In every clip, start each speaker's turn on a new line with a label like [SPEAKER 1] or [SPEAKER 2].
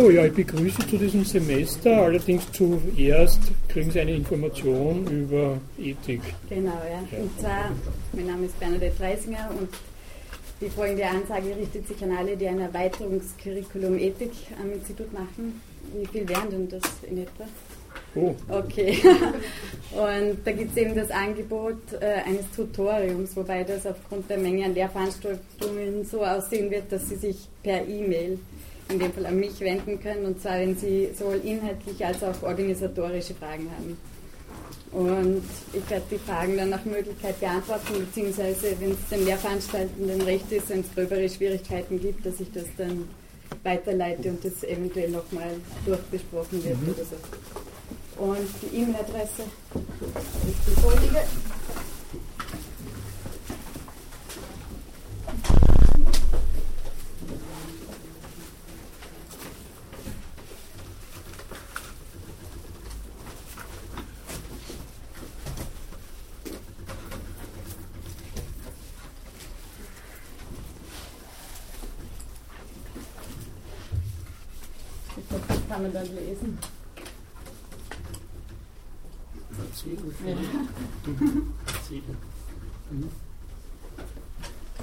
[SPEAKER 1] So, ja, ich begrüße zu diesem Semester. Allerdings zuerst kriegen Sie eine Information über Ethik.
[SPEAKER 2] Genau, ja. ja. Und zwar, mein Name ist Bernadette Freisinger und die folgende Ansage richtet sich an alle, die ein Erweiterungskurriculum Ethik am Institut machen. Wie viel wären denn das in etwa?
[SPEAKER 1] Oh.
[SPEAKER 2] Okay. Und da gibt es eben das Angebot äh, eines Tutoriums, wobei das aufgrund der Menge an Lehrveranstaltungen so aussehen wird, dass Sie sich per E-Mail in dem Fall an mich wenden können, und zwar wenn Sie sowohl inhaltliche als auch organisatorische Fragen haben. Und ich werde die Fragen dann nach Möglichkeit beantworten, beziehungsweise wenn es den Lehrveranstaltenden recht ist, wenn es gröbere Schwierigkeiten gibt, dass ich das dann weiterleite und das eventuell nochmal durchbesprochen wird mhm. oder so. Und die E-Mail-Adresse ist die folgende. Kann man dann lesen.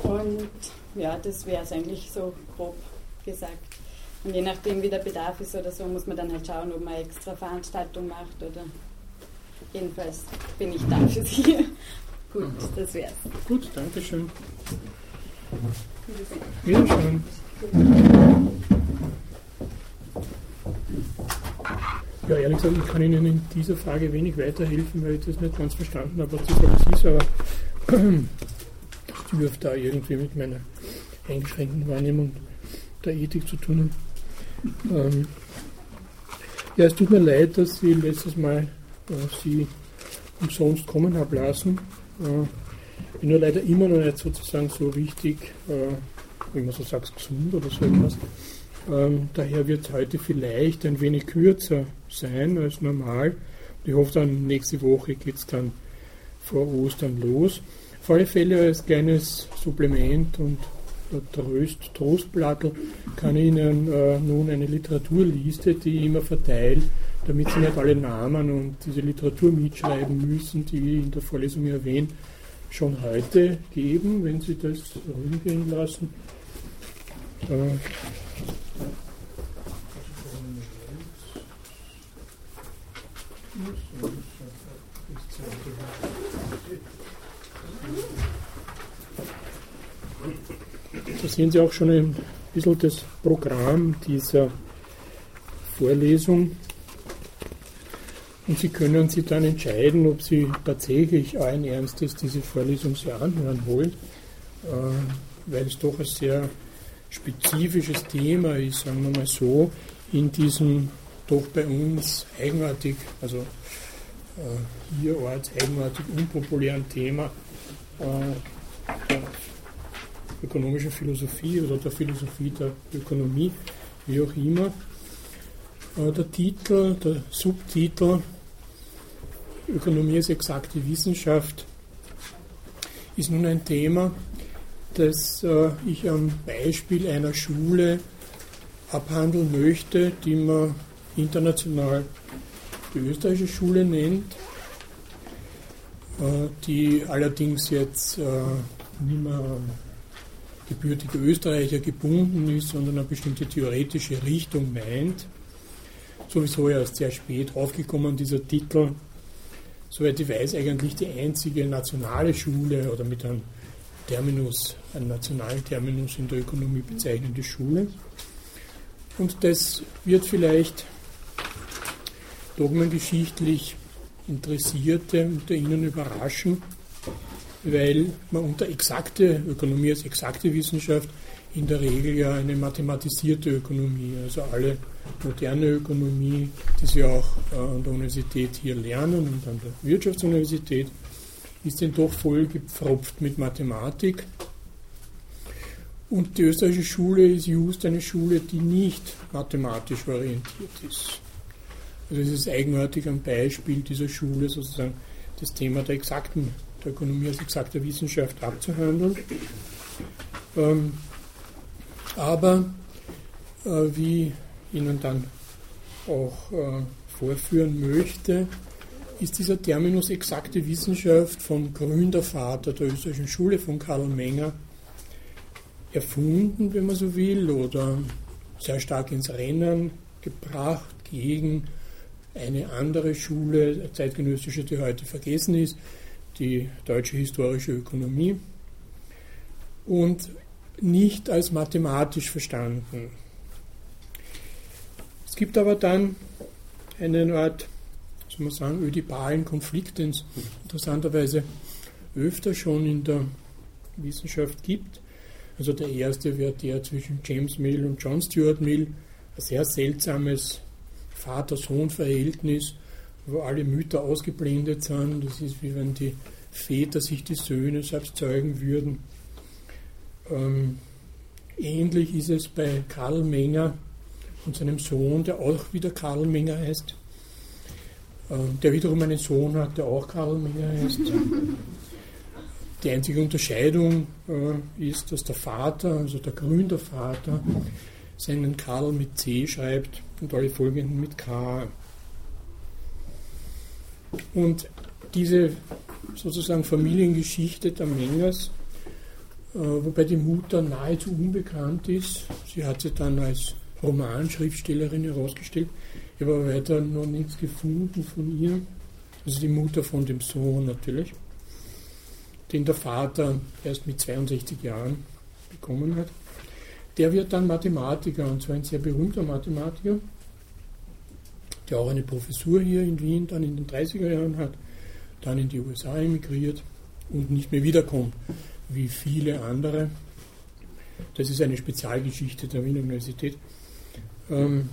[SPEAKER 2] Und ja, das wäre es eigentlich so grob gesagt. Und je nachdem, wie der Bedarf ist oder so, muss man dann halt schauen, ob man eine extra Veranstaltung macht oder. Jedenfalls bin ich da für Sie. Gut, das wär's.
[SPEAKER 1] Gut, danke schön. Wiedersehen. Ja, ehrlich gesagt, ich kann Ihnen in dieser Frage wenig weiterhelfen, weil ich das nicht ganz verstanden habe, was das ist, aber das dürfte da irgendwie mit meiner eingeschränkten Wahrnehmung der Ethik zu tun haben. Ähm, ja, es tut mir leid, dass Sie letztes Mal äh, Sie umsonst kommen haben lassen. Äh, bin nur leider immer noch nicht sozusagen so richtig, äh, wie man so sagt, gesund oder so etwas. Ähm, daher wird es heute vielleicht ein wenig kürzer sein als normal. ich hoffe dann, nächste Woche geht es dann vor Ostern los. Auf alle Fälle als kleines Supplement und Tröst, Trostblattel kann ich Ihnen äh, nun eine Literaturliste, die ich immer verteile, damit Sie nicht alle Namen und diese Literatur mitschreiben müssen, die ich in der Vorlesung erwähne, schon heute geben, wenn Sie das rumgehen lassen. Äh, Da sehen Sie auch schon ein bisschen das Programm dieser Vorlesung. Und Sie können sich dann entscheiden, ob Sie tatsächlich allen Ernstes diese Vorlesung sich anhören wollen, äh, weil es doch ein sehr spezifisches Thema ist, sagen wir mal so, in diesem doch bei uns eigenartig, also äh, hierorts eigenartig unpopulären Thema äh, der ökonomischen Philosophie oder der Philosophie der Ökonomie, wie auch immer. Äh, der Titel, der Subtitel Ökonomie als exakte Wissenschaft ist nun ein Thema, das äh, ich am Beispiel einer Schule abhandeln möchte, die man international die österreichische Schule nennt, äh, die allerdings jetzt äh, nicht mehr gebürtige Österreicher gebunden ist, sondern eine bestimmte theoretische Richtung meint. Sowieso erst sehr spät aufgekommen, dieser Titel. Soweit ich weiß, eigentlich die einzige nationale Schule oder mit einem Terminus, einem nationalen Terminus in der Ökonomie bezeichnende Schule. Und das wird vielleicht dogmengeschichtlich Interessierte unter Ihnen überraschen, weil man unter exakte Ökonomie als exakte Wissenschaft in der Regel ja eine mathematisierte Ökonomie, also alle moderne Ökonomie, die Sie auch äh, an der Universität hier lernen und an der Wirtschaftsuniversität, ist denn doch voll gepfropft mit Mathematik. Und die österreichische Schule ist just eine Schule, die nicht mathematisch orientiert ist. Also es ist eigenartig am Beispiel dieser Schule sozusagen das Thema der exakten, der Ökonomie als exakter Wissenschaft abzuhandeln. Ähm, aber äh, wie Ihnen dann auch äh, vorführen möchte, ist dieser Terminus exakte Wissenschaft vom Gründervater der österreichischen Schule, von Karl Menger, erfunden, wenn man so will, oder sehr stark ins Rennen gebracht gegen eine andere Schule, zeitgenössische, die heute vergessen ist, die deutsche historische Ökonomie, und nicht als mathematisch verstanden. Es gibt aber dann eine Art, soll man sagen, ödipalen Konflikt, den es interessanterweise öfter schon in der Wissenschaft gibt. Also der erste wäre der zwischen James Mill und John Stuart Mill, ein sehr seltsames Vater-Sohn-Verhältnis, wo alle Mütter ausgeblendet sind. Das ist wie wenn die Väter sich die Söhne selbst zeugen würden. Ähm, ähnlich ist es bei Karl Menger und seinem Sohn, der auch wieder Karl Menger heißt, ähm, der wiederum einen Sohn hat, der auch Karl Menger heißt. Die einzige Unterscheidung äh, ist, dass der Vater, also der Gründervater, seinen Karl mit C schreibt und alle folgenden mit K. Und diese sozusagen Familiengeschichte der Mengers, äh, wobei die Mutter nahezu unbekannt ist, sie hat sie dann als Romanschriftstellerin herausgestellt, ich habe aber weiter noch nichts gefunden von ihr, also die Mutter von dem Sohn natürlich, den der Vater erst mit 62 Jahren bekommen hat. Der wird dann Mathematiker, und zwar ein sehr berühmter Mathematiker, der auch eine Professur hier in Wien dann in den 30er Jahren hat, dann in die USA emigriert und nicht mehr wiederkommt, wie viele andere. Das ist eine Spezialgeschichte der Wiener Universität. Ähm,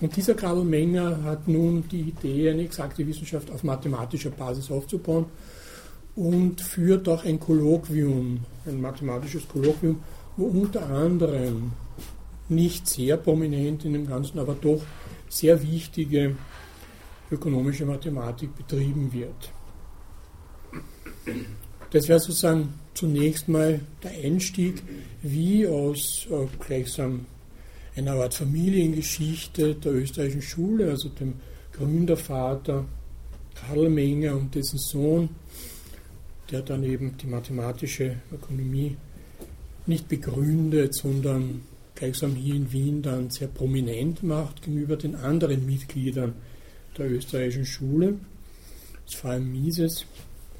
[SPEAKER 1] und dieser Karl Menger hat nun die Idee, eine exakte Wissenschaft auf mathematischer Basis aufzubauen und führt auch ein Kolloquium, ein mathematisches Kolloquium, wo unter anderem nicht sehr prominent in dem Ganzen, aber doch sehr wichtige ökonomische Mathematik betrieben wird. Das wäre sozusagen zunächst mal der Einstieg, wie aus äh, gleichsam einer Art Familiengeschichte der österreichischen Schule, also dem Gründervater Karl Menger und dessen Sohn, der dann eben die mathematische Ökonomie nicht begründet, sondern gleichsam hier in Wien dann sehr prominent macht gegenüber den anderen Mitgliedern der österreichischen Schule, das vor allem Mises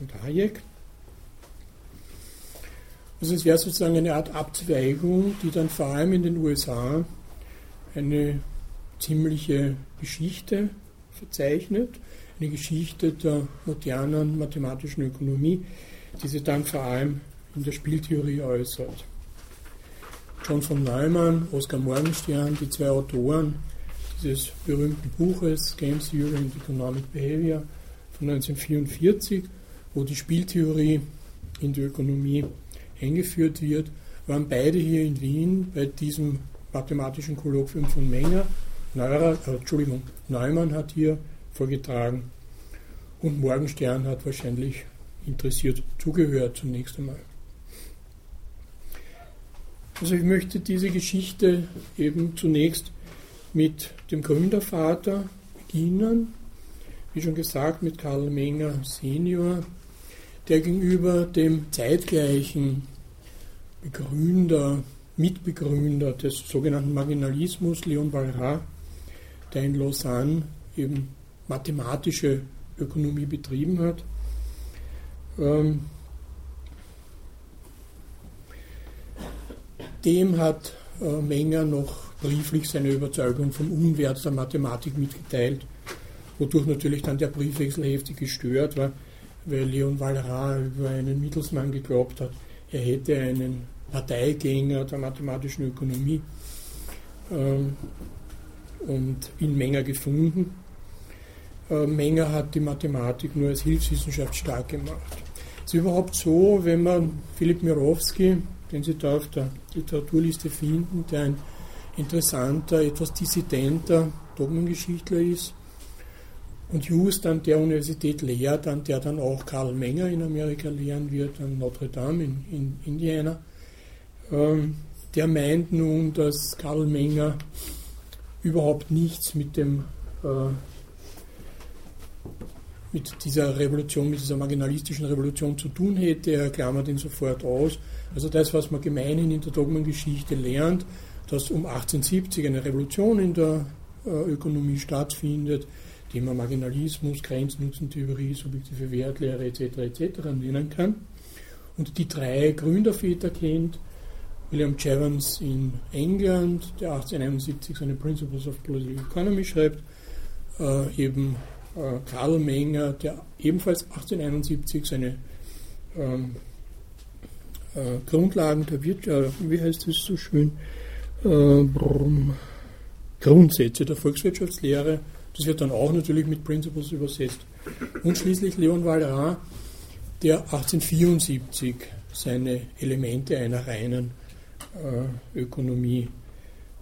[SPEAKER 1] und Hayek. Also es wäre sozusagen eine Art Abzweigung, die dann vor allem in den USA eine ziemliche Geschichte verzeichnet, eine Geschichte der modernen mathematischen Ökonomie, die sich dann vor allem in der Spieltheorie äußert. John von Neumann, Oskar Morgenstern, die zwei Autoren dieses berühmten Buches Game Theory and Economic Behavior von 1944, wo die Spieltheorie in die Ökonomie eingeführt wird, waren beide hier in Wien bei diesem mathematischen Kolloquium von Menger. Neuer, äh, Entschuldigung, Neumann hat hier vorgetragen und Morgenstern hat wahrscheinlich interessiert zugehört zunächst einmal. Also ich möchte diese Geschichte eben zunächst mit dem Gründervater beginnen, wie schon gesagt, mit Karl Menger Senior, der gegenüber dem zeitgleichen Begründer, Mitbegründer des sogenannten Marginalismus, Leon Walras, der in Lausanne eben mathematische Ökonomie betrieben hat, ähm, dem hat äh, Menger noch brieflich seine Überzeugung vom Unwert der Mathematik mitgeteilt, wodurch natürlich dann der Briefwechsel heftig gestört war, weil Leon Walras über einen Mittelsmann geglaubt hat, er hätte einen Parteigänger der mathematischen Ökonomie ähm, und in Menger gefunden. Äh, Menger hat die Mathematik nur als Hilfswissenschaft stark gemacht. Es ist überhaupt so, wenn man Philipp Mirowski, den Sie da auf der Literaturliste finden, der ein interessanter, etwas dissidenter Dogmengeschichtler ist und just an der Universität lehrt, an der dann auch Karl Menger in Amerika lehren wird, an Notre Dame in, in Indiana. Ähm, der meint nun, dass Karl Menger überhaupt nichts mit dem äh, mit dieser Revolution, mit dieser marginalistischen Revolution zu tun hätte. Er klammert ihn sofort aus. Also das, was man gemeinhin in der Dogmengeschichte lernt, dass um 1870 eine Revolution in der äh, Ökonomie stattfindet, die man Marginalismus, Grenznutzentheorie, subjektive Wertlehre etc. etc. nennen kann. Und die drei Gründerväter kennt, William Jevons in England, der 1871 seine Principles of Political Economy schreibt, äh, eben Karl Menger, der ebenfalls 1871 seine ähm, äh, Grundlagen der Wirtschaft, wie heißt das so schön, äh, Grundsätze der Volkswirtschaftslehre, das wird dann auch natürlich mit Principles übersetzt. Und schließlich Leon Walras, der 1874 seine Elemente einer reinen äh, Ökonomie,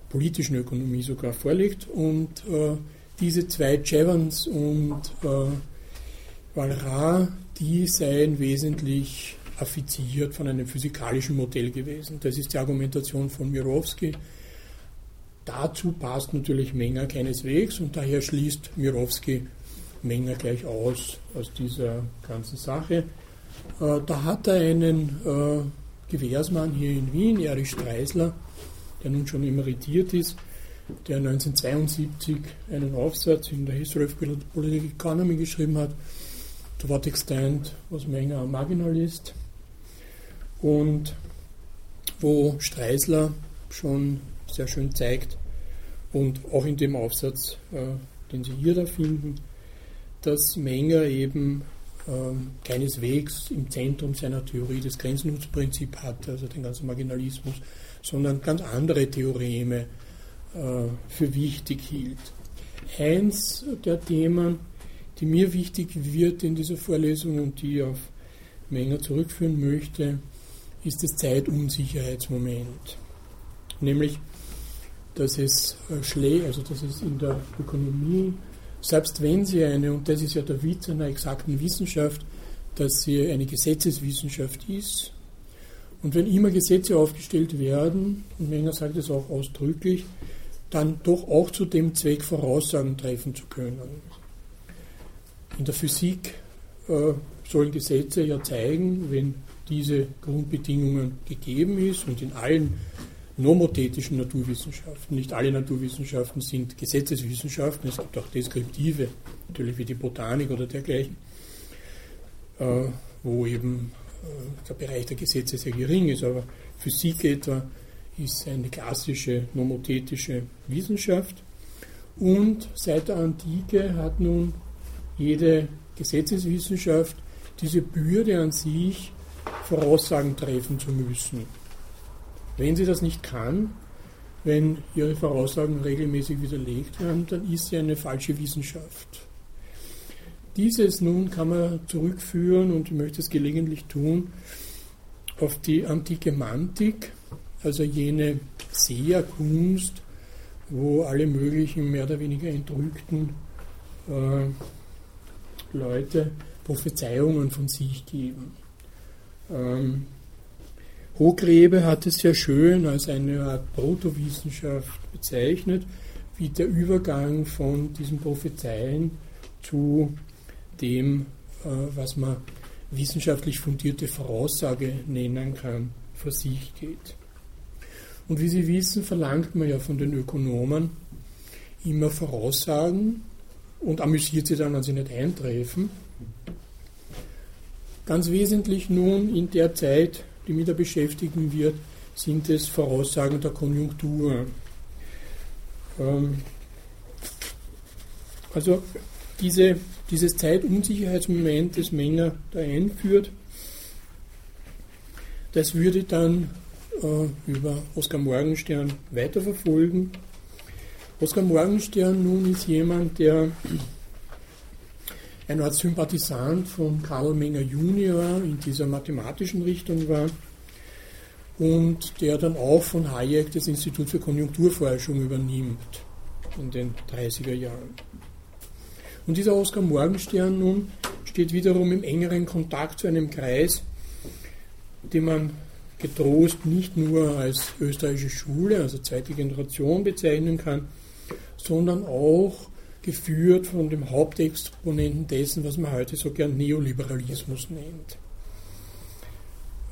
[SPEAKER 1] politischen Ökonomie sogar vorlegt und äh, diese zwei Jevons und äh, Walras, die seien wesentlich affiziert von einem physikalischen Modell gewesen. Das ist die Argumentation von Mirowski. Dazu passt natürlich Menger keineswegs und daher schließt Mirowski Menger gleich aus aus dieser ganzen Sache. Äh, da hat er einen äh, Gewährsmann hier in Wien, Erich Streisler, der nun schon emeritiert ist, der 1972 einen Aufsatz in der History of Political Economy geschrieben hat, to what extent was Menger a marginalist, und wo Streisler schon sehr schön zeigt und auch in dem Aufsatz, äh, den Sie hier da finden, dass Menger eben ähm, keineswegs im Zentrum seiner Theorie das Grenznutzprinzip hat, also den ganzen Marginalismus, sondern ganz andere Theoreme äh, für wichtig hielt. Eins der Themen, die mir wichtig wird in dieser Vorlesung und die ich auf Menger zurückführen möchte, ist das Zeitunsicherheitsmoment. Nämlich, dass es äh, schlä also dass es in der Ökonomie, selbst wenn sie eine, und das ist ja der Witz einer exakten Wissenschaft, dass sie eine Gesetzeswissenschaft ist, und wenn immer Gesetze aufgestellt werden, und Menger sagt es auch ausdrücklich, dann doch auch zu dem Zweck Voraussagen treffen zu können. In der Physik äh, sollen Gesetze ja zeigen, wenn diese Grundbedingungen gegeben ist und in allen nomothetischen Naturwissenschaften, nicht alle Naturwissenschaften sind Gesetzeswissenschaften, es gibt auch deskriptive, natürlich wie die Botanik oder dergleichen, äh, wo eben äh, der Bereich der Gesetze sehr gering ist, aber Physik etwa ist eine klassische nomothetische Wissenschaft. Und seit der Antike hat nun jede Gesetzeswissenschaft diese Bürde an sich, Voraussagen treffen zu müssen. Wenn sie das nicht kann, wenn ihre Voraussagen regelmäßig widerlegt werden, dann ist sie eine falsche Wissenschaft. Dieses nun kann man zurückführen, und ich möchte es gelegentlich tun, auf die antike Mantik, also jene Seherkunst, wo alle möglichen mehr oder weniger entrückten äh, Leute Prophezeiungen von sich geben. Ähm, Hochgräbe hat es sehr schön als eine Art Protowissenschaft bezeichnet, wie der Übergang von diesen Prophezeien zu dem, äh, was man wissenschaftlich fundierte Voraussage nennen kann, vor sich geht. Und wie Sie wissen, verlangt man ja von den Ökonomen immer Voraussagen und amüsiert sie dann, wenn sie nicht eintreffen. Ganz wesentlich nun in der Zeit, die mich da beschäftigen wird, sind es Voraussagen der Konjunktur. Ähm, also diese, dieses Zeitunsicherheitsmoment, das Menger da einführt, das würde dann äh, über Oskar Morgenstern weiterverfolgen. Oskar Morgenstern nun ist jemand, der eine Art Sympathisant von Karl Menger Junior in dieser mathematischen Richtung war und der dann auch von Hayek das Institut für Konjunkturforschung übernimmt in den 30er Jahren. Und dieser Oskar Morgenstern nun steht wiederum im engeren Kontakt zu einem Kreis, den man getrost nicht nur als österreichische Schule, also zweite Generation bezeichnen kann, sondern auch geführt von dem Hauptexponenten dessen, was man heute so gern Neoliberalismus nennt.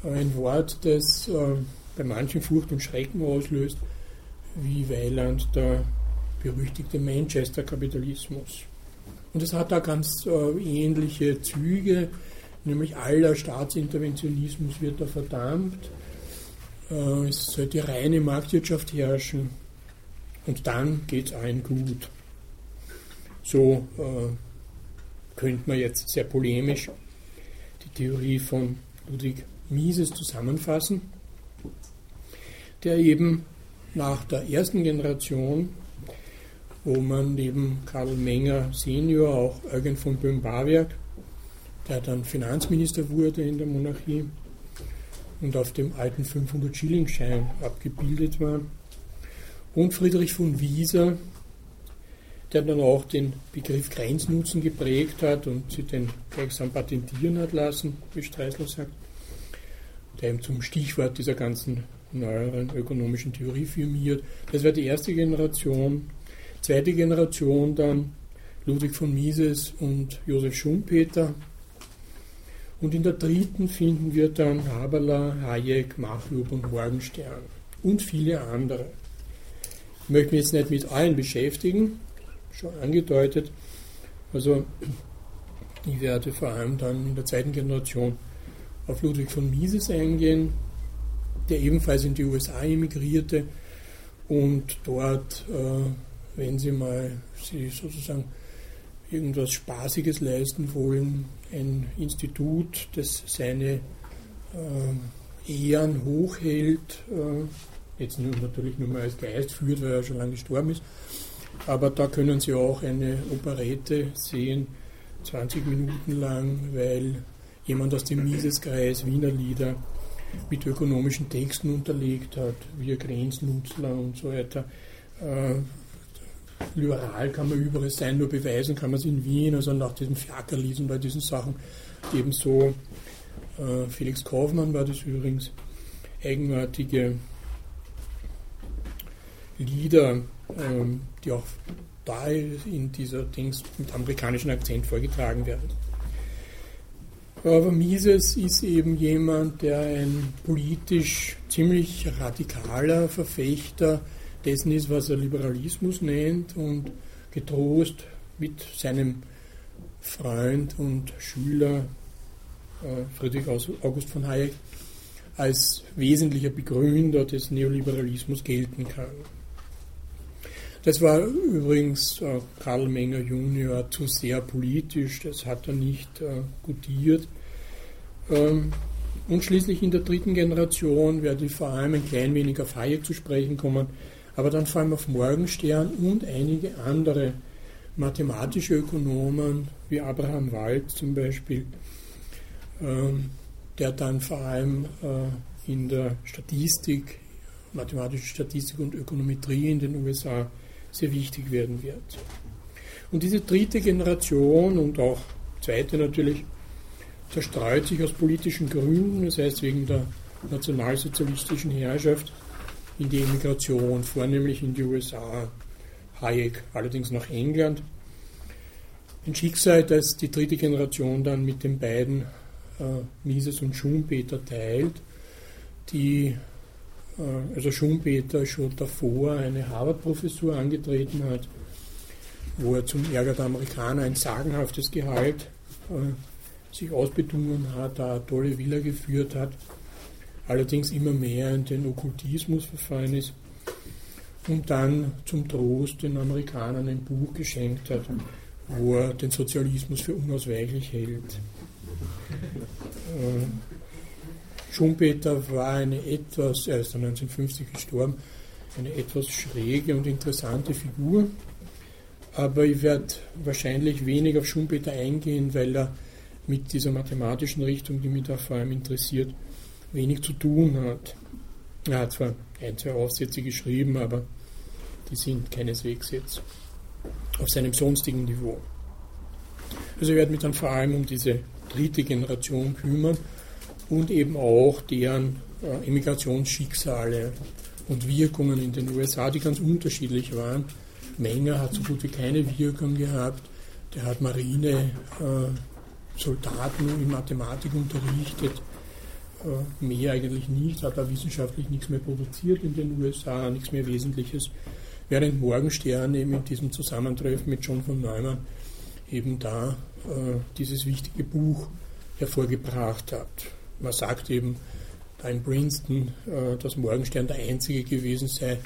[SPEAKER 1] Ein Wort, das äh, bei manchen Furcht und Schrecken auslöst, wie Weiland der berüchtigte Manchester-Kapitalismus. Und es hat da ganz äh, ähnliche Züge, nämlich aller Staatsinterventionismus wird da verdammt. Äh, es soll die reine Marktwirtschaft herrschen und dann geht es allen gut. So äh, könnte man jetzt sehr polemisch die Theorie von Ludwig Mises zusammenfassen, der eben nach der ersten Generation, wo man neben Karl Menger Senior auch Eugen von Böhm-Barwerk, der dann Finanzminister wurde in der Monarchie und auf dem alten 500-Schilling-Schein abgebildet war, und Friedrich von Wieser, der dann auch den Begriff Grenznutzen geprägt hat und sich den gleichsam patentieren hat lassen, wie Streisler sagt, der eben zum Stichwort dieser ganzen neueren ökonomischen Theorie firmiert. Das war die erste Generation. Zweite Generation dann Ludwig von Mises und Josef Schumpeter. Und in der dritten finden wir dann Haberler, Hayek, Machlup und Morgenstern und viele andere. Ich möchte mich jetzt nicht mit allen beschäftigen, schon angedeutet. Also ich werde vor allem dann in der zweiten Generation auf Ludwig von Mises eingehen, der ebenfalls in die USA emigrierte und dort, äh, wenn Sie mal Sie sozusagen irgendwas Spaßiges leisten wollen, ein Institut, das seine äh, Ehren hochhält, äh, jetzt nur, natürlich nur mal als Geist führt, weil er schon lange gestorben ist, aber da können Sie auch eine Operette sehen, 20 Minuten lang, weil jemand aus dem Miseskreis Wiener Lieder mit ökonomischen Texten unterlegt hat, wie Grenznutzler und so weiter. Äh, liberal kann man überall sein, nur beweisen kann man es in Wien, also nach diesem Fiakerlied und bei diesen Sachen ebenso. Äh, Felix Kaufmann war das übrigens, eigenartige Lieder, äh, die auch da in dieser Dings mit amerikanischem Akzent vorgetragen werden. Aber Mises ist eben jemand, der ein politisch ziemlich radikaler Verfechter dessen ist, was er Liberalismus nennt und getrost mit seinem Freund und Schüler äh, Friedrich August von Hayek als wesentlicher Begründer des Neoliberalismus gelten kann. Das war übrigens äh, Karl Menger Junior zu sehr politisch, das hat er nicht äh, gutiert. Ähm, und schließlich in der dritten Generation werde ich vor allem ein klein wenig auf Hayek zu sprechen kommen, aber dann vor allem auf Morgenstern und einige andere mathematische Ökonomen, wie Abraham Wald zum Beispiel, ähm, der dann vor allem äh, in der Statistik, mathematische Statistik und Ökonometrie in den USA sehr wichtig werden wird. Und diese dritte Generation und auch zweite natürlich zerstreut sich aus politischen Gründen, das heißt wegen der nationalsozialistischen Herrschaft, in die Emigration, vornehmlich in die USA, Hayek allerdings nach England. Ein Schicksal, das die dritte Generation dann mit den beiden äh, Mises und Schumpeter teilt, die äh, also Schumpeter schon davor eine Harvard-Professur angetreten hat, wo er zum Ärger der Amerikaner ein sagenhaftes Gehalt äh, sich ausbedungen hat, da eine tolle Villa geführt hat, allerdings immer mehr in den Okkultismus verfallen ist und dann zum Trost den Amerikanern ein Buch geschenkt hat, wo er den Sozialismus für unausweichlich hält. Äh, Schumpeter war eine etwas, er ist 1950 gestorben, eine etwas schräge und interessante Figur. Aber ich werde wahrscheinlich wenig auf Schumpeter eingehen, weil er mit dieser mathematischen Richtung, die mich da vor allem interessiert, wenig zu tun hat. Er hat zwar ein, zwei Aufsätze geschrieben, aber die sind keineswegs jetzt auf seinem sonstigen Niveau. Also ich werde mich dann vor allem um diese dritte Generation kümmern und eben auch deren äh, Immigrationsschicksale und Wirkungen in den USA, die ganz unterschiedlich waren Menger hat so gut wie keine Wirkung gehabt. Der hat Marine äh, Soldaten in Mathematik unterrichtet. Äh, mehr eigentlich nicht, hat da wissenschaftlich nichts mehr produziert in den USA, nichts mehr Wesentliches. Während Morgenstern eben in diesem Zusammentreffen mit John von Neumann eben da äh, dieses wichtige Buch hervorgebracht hat. Man sagt eben da in Princeton, äh, dass Morgenstern der einzige gewesen sei,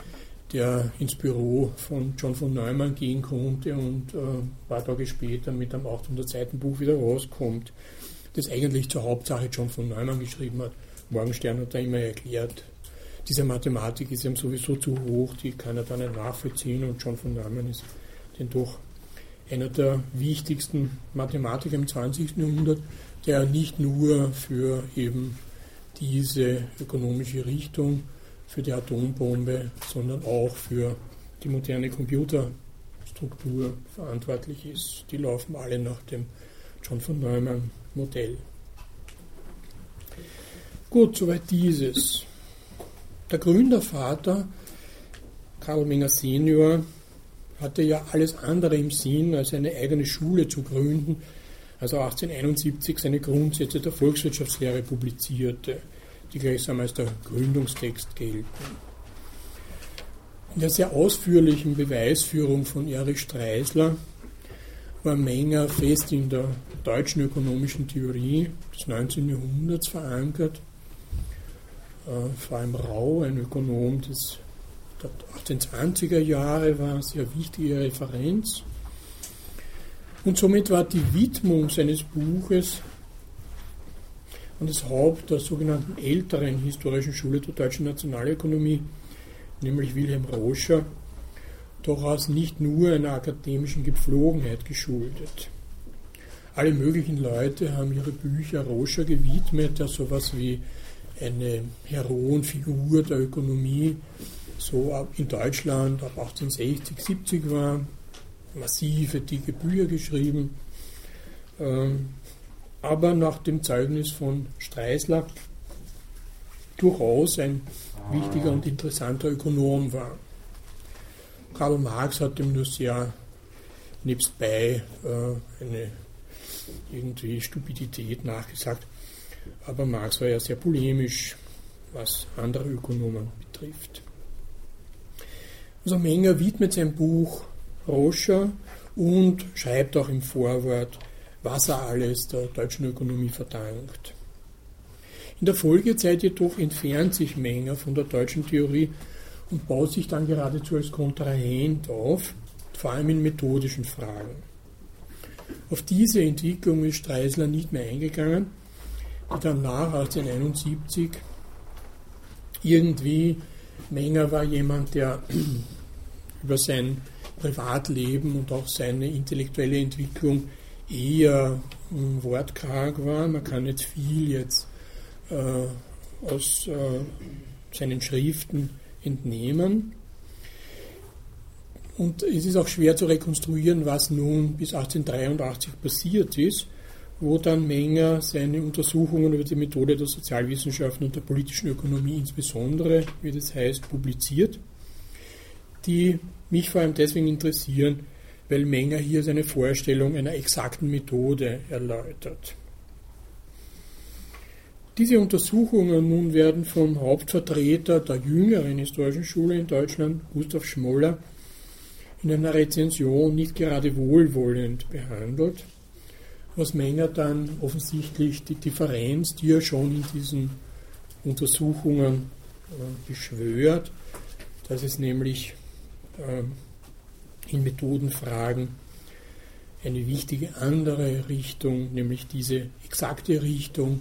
[SPEAKER 1] der ins Büro von John von Neumann gehen konnte und äh, ein paar Tage später mit einem 800 Seiten Buch wieder rauskommt, das eigentlich zur Hauptsache John von Neumann geschrieben hat. Morgenstern hat da immer erklärt, diese Mathematik ist ihm sowieso zu hoch, die kann er dann nicht nachvollziehen und John von Neumann ist denn doch einer der wichtigsten Mathematiker im 20. Jahrhundert, der nicht nur für eben diese ökonomische Richtung, für die Atombombe, sondern auch für die moderne Computerstruktur verantwortlich ist. Die laufen alle nach dem John von Neumann Modell. Gut, soweit dieses. Der Gründervater, Karl Menger Senior, hatte ja alles andere im Sinn, als eine eigene Schule zu gründen, als er 1871 seine Grundsätze der Volkswirtschaftslehre publizierte, die gleichsam als der Gründungstext gelten. In der sehr ausführlichen Beweisführung von Erich Streisler war Menger fest in der deutschen ökonomischen Theorie des 19. Jahrhunderts verankert. Äh, vor allem Rau, ein Ökonom des 1820er Jahre, war eine sehr wichtige Referenz. Und somit war die Widmung seines Buches an das Haupt der sogenannten älteren historischen Schule der deutschen Nationalökonomie, nämlich Wilhelm Roscher, durchaus nicht nur einer akademischen Gepflogenheit geschuldet. Alle möglichen Leute haben ihre Bücher Roscher gewidmet, der sowas wie eine Heroenfigur der Ökonomie so in Deutschland ab 1860, 70 war, massive, dicke Bücher geschrieben. Ähm, aber nach dem Zeugnis von Streisler durchaus ein wichtiger und interessanter Ökonom war. Karl Marx hat ihm nur sehr nebstbei äh, eine irgendwie Stupidität nachgesagt. Aber Marx war ja sehr polemisch, was andere Ökonomen betrifft. Also Menger widmet sein Buch Roscher und schreibt auch im Vorwort, was er alles der deutschen Ökonomie verdankt. In der Folgezeit jedoch entfernt sich Menger von der deutschen Theorie und baut sich dann geradezu als Kontrahent auf, vor allem in methodischen Fragen. Auf diese Entwicklung ist Streisler nicht mehr eingegangen, die dann nach 1871 irgendwie, Menger war jemand, der über sein Privatleben und auch seine intellektuelle Entwicklung eher hm, wortkarg war. Man kann nicht viel jetzt äh, aus äh, seinen Schriften entnehmen. Und es ist auch schwer zu rekonstruieren, was nun bis 1883 passiert ist, wo dann Menger seine Untersuchungen über die Methode der Sozialwissenschaften und der politischen Ökonomie insbesondere, wie das heißt, publiziert, die mich vor allem deswegen interessieren, weil Menger hier seine Vorstellung einer exakten Methode erläutert. Diese Untersuchungen nun werden vom Hauptvertreter der jüngeren historischen Schule in Deutschland, Gustav Schmoller, in einer Rezension nicht gerade wohlwollend behandelt, was Menger dann offensichtlich die Differenz, die er schon in diesen Untersuchungen äh, beschwört, dass es nämlich äh, in Methodenfragen eine wichtige andere Richtung, nämlich diese exakte Richtung,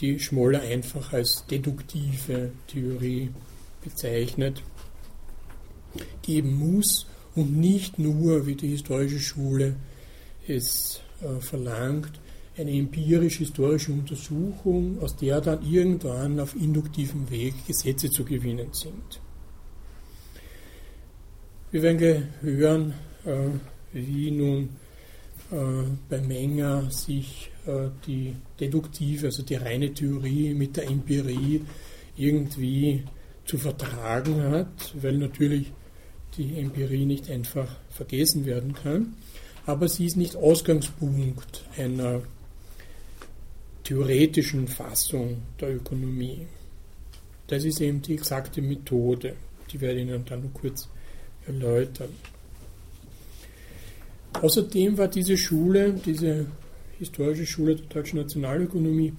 [SPEAKER 1] die Schmoller einfach als deduktive Theorie bezeichnet, geben muss und nicht nur, wie die historische Schule es äh, verlangt, eine empirisch-historische Untersuchung, aus der dann irgendwann auf induktivem Weg Gesetze zu gewinnen sind. Wir werden hören, äh, wie nun bei Menger sich äh, die deduktive, also die reine Theorie mit der Empirie irgendwie zu vertragen hat, weil natürlich die Empirie nicht einfach vergessen werden kann, aber sie ist nicht Ausgangspunkt einer theoretischen Fassung der Ökonomie. Das ist eben die exakte Methode, die werde ich Ihnen dann nur kurz erläutern. Außerdem war diese Schule, diese historische Schule der deutschen Nationalökonomie,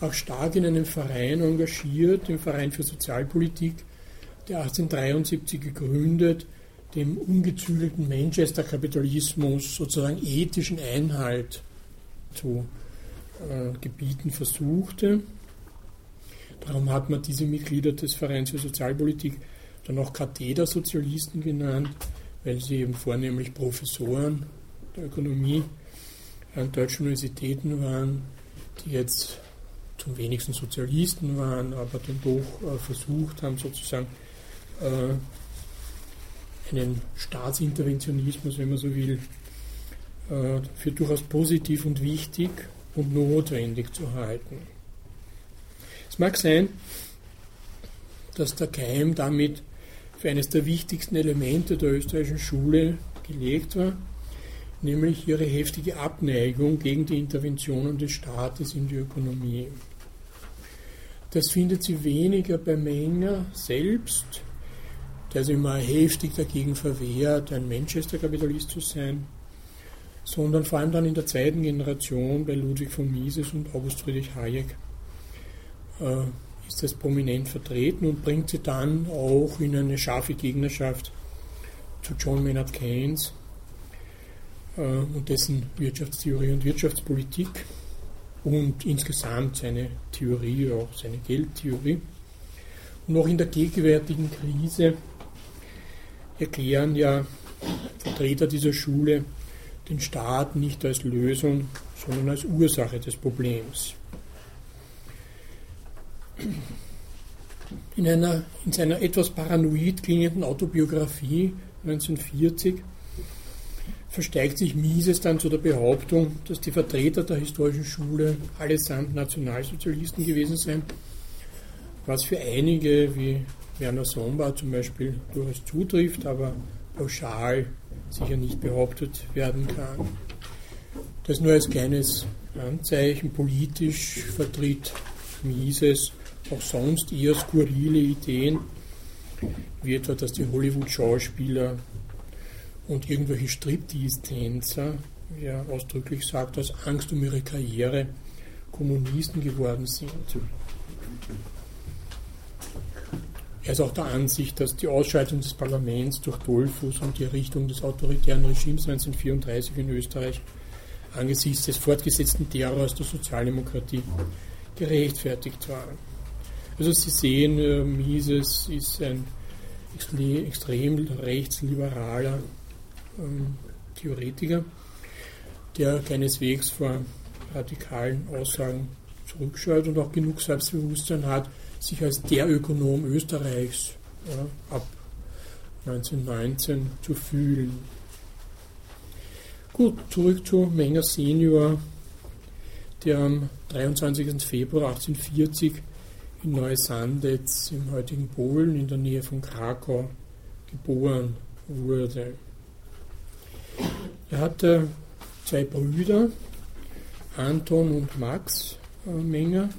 [SPEAKER 1] auch stark in einem Verein engagiert, dem Verein für Sozialpolitik, der 1873 gegründet, dem ungezügelten Manchester-Kapitalismus sozusagen ethischen Einhalt zu äh, gebieten versuchte. Darum hat man diese Mitglieder des Vereins für Sozialpolitik dann auch Kathedersozialisten genannt, weil sie eben vornehmlich Professoren der Ökonomie an deutschen Universitäten waren, die jetzt zum wenigsten Sozialisten waren, aber dann doch äh, versucht haben, sozusagen äh, einen Staatsinterventionismus, wenn man so will, äh, für durchaus positiv und wichtig und notwendig zu halten. Es mag sein, dass der Keim damit für eines der wichtigsten Elemente der österreichischen Schule gelegt war, nämlich ihre heftige Abneigung gegen die Interventionen des Staates in die Ökonomie. Das findet sie weniger bei Menger selbst, der sich immer heftig dagegen verwehrt, ein Manchester-Kapitalist zu sein, sondern vor allem dann in der zweiten Generation bei Ludwig von Mises und August Friedrich Hayek äh, ist das prominent vertreten und bringt sie dann auch in eine scharfe Gegnerschaft zu John Maynard Keynes äh, und dessen Wirtschaftstheorie und Wirtschaftspolitik und insgesamt seine Theorie, auch seine Geldtheorie. Und auch in der gegenwärtigen Krise erklären ja Vertreter dieser Schule den Staat nicht als Lösung, sondern als Ursache des Problems. In, einer, in seiner etwas paranoid klingenden Autobiografie 1940 versteigt sich Mises dann zu der Behauptung, dass die Vertreter der historischen Schule allesamt Nationalsozialisten gewesen seien, was für einige wie Werner Sombart zum Beispiel durchaus zutrifft, aber pauschal sicher nicht behauptet werden kann. Das nur als kleines Anzeichen. Politisch vertritt Mises auch sonst eher skurrile Ideen, wie etwa, dass die Hollywood-Schauspieler und irgendwelche Striptease-Tänzer, wie er ausdrücklich sagt, aus Angst um ihre Karriere Kommunisten geworden sind. Er ist auch der Ansicht, dass die Ausschaltung des Parlaments durch Dollfuß und die Errichtung des autoritären Regimes 1934 in Österreich angesichts des fortgesetzten Terrors der Sozialdemokratie gerechtfertigt waren. Also Sie sehen, äh, Mises ist ein extrem rechtsliberaler ähm, Theoretiker, der keineswegs vor radikalen Aussagen zurückscheut und auch genug Selbstbewusstsein hat, sich als der Ökonom Österreichs ja, ab 1919 zu fühlen. Gut, zurück zu Menger Senior, der am 23. Februar 1840 in Neusandetz im heutigen Polen in der Nähe von Krakau geboren wurde. Er hatte zwei Brüder, Anton und Max äh, Menger.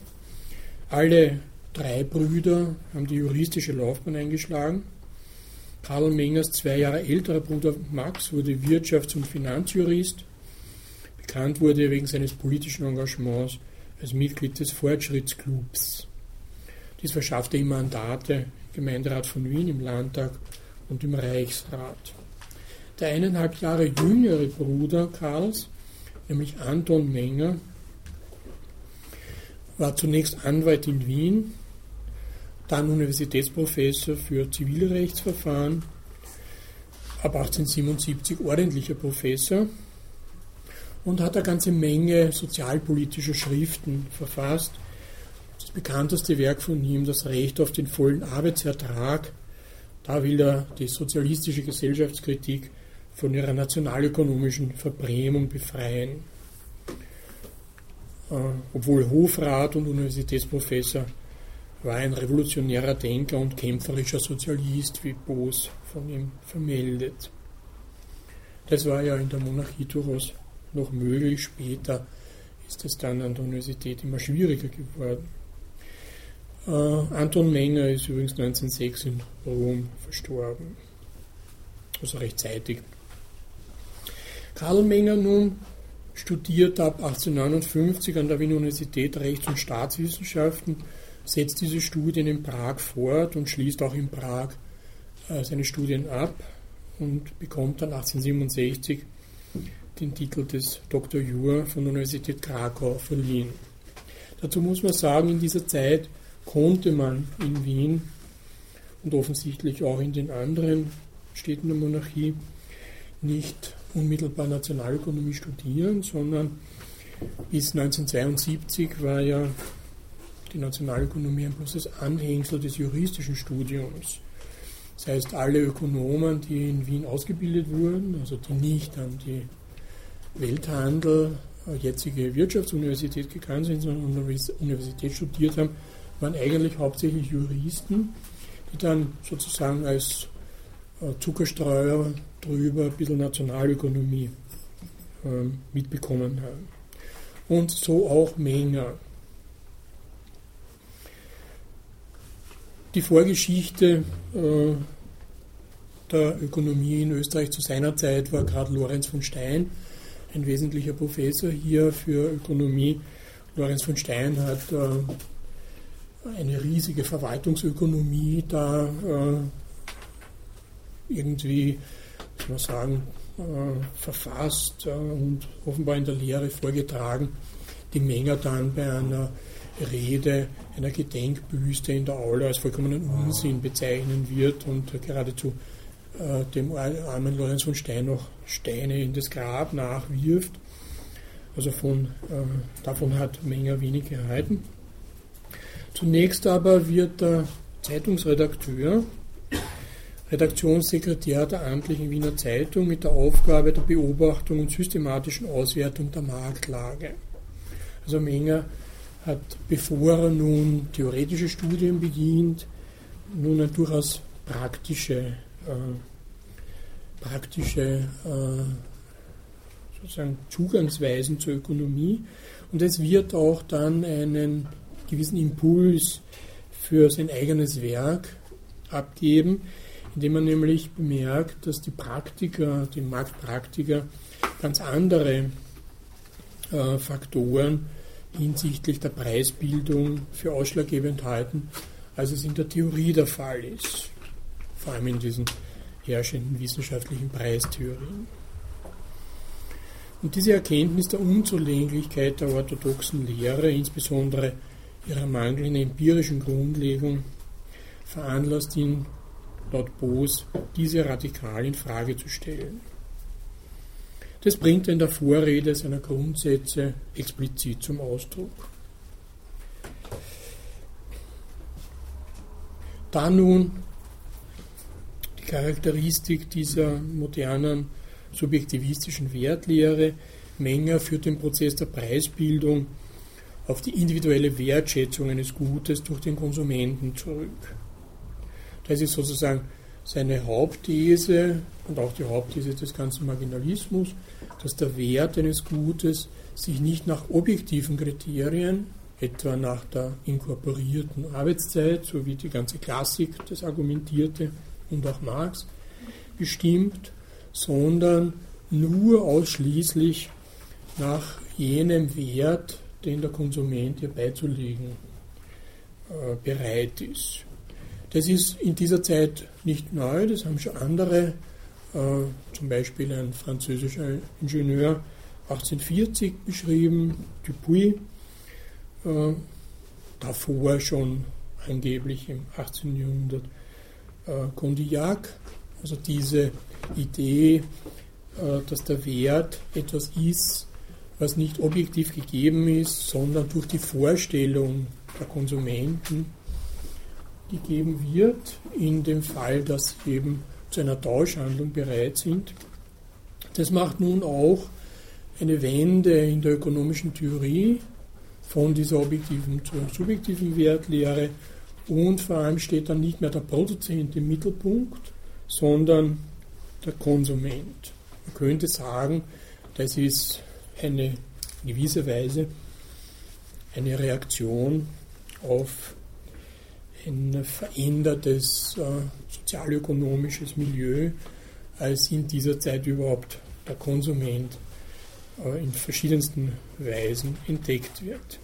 [SPEAKER 1] Alle drei Brüder haben die juristische Laufbahn eingeschlagen. Karl Mengers zwei Jahre älterer Bruder Max wurde Wirtschafts- und Finanzjurist. Bekannt wurde er wegen seines politischen Engagements als Mitglied des Fortschrittsclubs. Dies verschaffte ihm Mandate im Gemeinderat von Wien, im Landtag und im Reichsrat. Der eineinhalb Jahre jüngere Bruder Karls, nämlich Anton Menger, war zunächst Anwalt in Wien, dann Universitätsprofessor für Zivilrechtsverfahren, ab 1877 ordentlicher Professor und hat eine ganze Menge sozialpolitischer Schriften verfasst. Das bekannteste Werk von ihm, das Recht auf den vollen Arbeitsertrag, da will er die sozialistische Gesellschaftskritik von ihrer nationalökonomischen Verbrämung befreien. Äh, obwohl Hofrat und Universitätsprofessor war ein revolutionärer Denker und kämpferischer Sozialist, wie Boos von ihm vermeldet. Das war ja in der Monarchie durchaus noch möglich. Später ist es dann an der Universität immer schwieriger geworden. Äh, Anton Menger ist übrigens 1906 in Rom verstorben, also recht zeitig. Karl Menger nun studiert ab 1859 an der Wiener Universität Rechts- und Staatswissenschaften, setzt diese Studien in Prag fort und schließt auch in Prag äh, seine Studien ab und bekommt dann 1867 den Titel des Dr. Jur von der Universität Krakau verliehen. Dazu muss man sagen, in dieser Zeit konnte man in Wien und offensichtlich auch in den anderen Städten der Monarchie nicht unmittelbar Nationalökonomie studieren, sondern bis 1972 war ja die Nationalökonomie ein bloßes Anhängsel des juristischen Studiums. Das heißt, alle Ökonomen, die in Wien ausgebildet wurden, also die nicht an die Welthandel, äh, jetzige Wirtschaftsuniversität gegangen sind, sondern an der Universität studiert haben, waren eigentlich hauptsächlich Juristen, die dann sozusagen als äh, Zuckerstreuer drüber ein bisschen Nationalökonomie ähm, mitbekommen haben. Und so auch Menger. Die Vorgeschichte äh, der Ökonomie in Österreich zu seiner Zeit war gerade Lorenz von Stein, ein wesentlicher Professor hier für Ökonomie. Lorenz von Stein hat äh, eine riesige Verwaltungsökonomie da äh, irgendwie, muss man sagen, äh, verfasst äh, und offenbar in der Lehre vorgetragen, die Menger dann bei einer Rede einer Gedenkbüste in der Aula als vollkommenen Unsinn bezeichnen wird und geradezu äh, dem armen Lorenz von Stein noch Steine in das Grab nachwirft. Also von, äh, davon hat Menger wenig gehalten. Zunächst aber wird der Zeitungsredakteur Redaktionssekretär der amtlichen Wiener Zeitung mit der Aufgabe der Beobachtung und systematischen Auswertung der Marktlage. Also Menger hat, bevor er nun theoretische Studien beginnt, nun eine durchaus praktische, äh, praktische äh, sozusagen Zugangsweisen zur Ökonomie und es wird auch dann einen gewissen Impuls für sein eigenes Werk abgeben, indem man nämlich bemerkt, dass die Praktiker, die Marktpraktiker ganz andere äh, Faktoren hinsichtlich der Preisbildung für ausschlaggebend halten, als es in der Theorie der Fall ist, vor allem in diesen herrschenden wissenschaftlichen Preistheorien. Und diese Erkenntnis der Unzulänglichkeit der orthodoxen Lehre, insbesondere ihrer mangelnden empirischen Grundlegung, veranlasst ihn laut Boos diese radikal in Frage zu stellen. Das bringt er in der Vorrede seiner Grundsätze explizit zum Ausdruck. Dann nun die Charakteristik dieser modernen subjektivistischen Wertlehre. Menger führt den Prozess der Preisbildung auf die individuelle Wertschätzung eines Gutes durch den Konsumenten zurück. Das ist sozusagen seine Hauptthese und auch die Hauptthese des ganzen Marginalismus, dass der Wert eines Gutes sich nicht nach objektiven Kriterien, etwa nach der inkorporierten Arbeitszeit, so wie die ganze Klassik das argumentierte und auch Marx, bestimmt, sondern nur ausschließlich nach jenem Wert, den der Konsument hier beizulegen äh, bereit ist. Das ist in dieser Zeit nicht neu, das haben schon andere, äh, zum Beispiel ein französischer Ingenieur 1840 beschrieben, Dupuy, äh, davor schon angeblich im 18. Jahrhundert Condillac, also diese Idee, dass der Wert etwas ist, was nicht objektiv gegeben ist, sondern durch die Vorstellung der Konsumenten gegeben wird, in dem Fall, dass sie eben zu einer Tauschhandlung bereit sind. Das macht nun auch eine Wende in der ökonomischen Theorie von dieser objektiven zur subjektiven Wertlehre Und vor allem steht dann nicht mehr der Produzent im Mittelpunkt, sondern der Konsument. Man könnte sagen, das ist eine gewisse Weise eine Reaktion auf ein verändertes äh, sozialökonomisches Milieu, als in dieser Zeit überhaupt der Konsument äh, in verschiedensten Weisen entdeckt wird.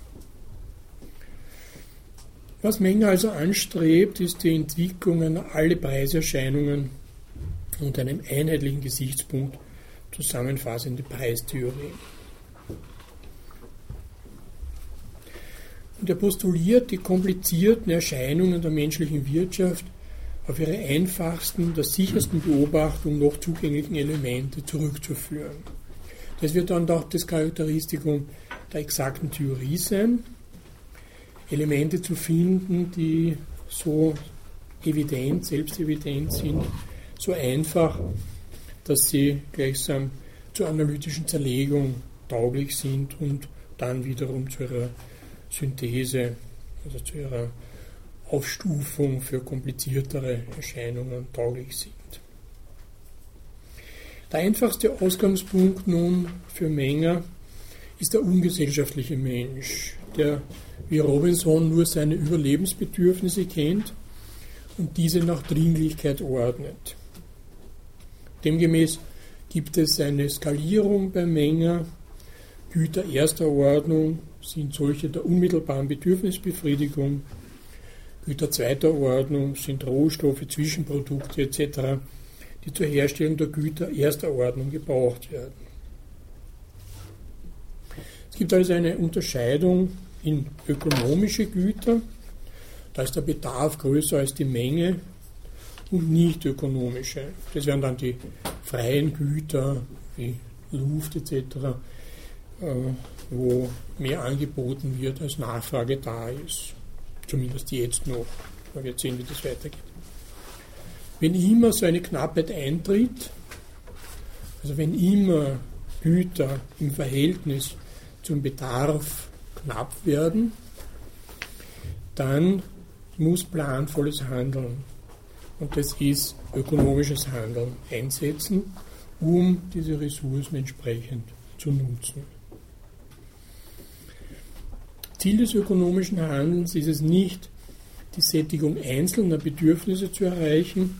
[SPEAKER 1] Was Menger also anstrebt, ist die Entwicklung einer alle Preiserscheinungen unter einem einheitlichen Gesichtspunkt zusammenfassende Preistheorie. Und er postuliert die komplizierten Erscheinungen der menschlichen Wirtschaft auf ihre einfachsten, der sichersten Beobachtung noch zugänglichen Elemente zurückzuführen. Das wird dann auch das Charakteristikum der exakten Theorie sein, Elemente zu finden, die so evident, selbstevident sind, so einfach, dass sie gleichsam zur analytischen Zerlegung tauglich sind und dann wiederum zu ihrer Synthese, also zu ihrer Aufstufung für kompliziertere Erscheinungen tauglich sind. Der einfachste Ausgangspunkt nun für Menger ist der ungesellschaftliche Mensch, der wie Robinson nur seine Überlebensbedürfnisse kennt und diese nach Dringlichkeit ordnet. Demgemäß gibt es eine Skalierung bei Menger. Güter erster Ordnung sind solche der unmittelbaren Bedürfnisbefriedigung. Güter zweiter Ordnung sind Rohstoffe, Zwischenprodukte etc., die zur Herstellung der Güter erster Ordnung gebraucht werden. Es gibt also eine Unterscheidung in ökonomische Güter, da ist der Bedarf größer als die Menge und nicht ökonomische. Das wären dann die freien Güter wie Luft etc., wo mehr angeboten wird, als Nachfrage da ist. Zumindest jetzt noch. Wir sehen, wie das weitergeht. Wenn immer so eine Knappheit eintritt, also wenn immer Güter im Verhältnis zum Bedarf knapp werden, dann muss planvolles Handeln und das ist ökonomisches Handeln einsetzen, um diese Ressourcen entsprechend zu nutzen. Ziel des ökonomischen Handelns ist es nicht, die Sättigung einzelner Bedürfnisse zu erreichen,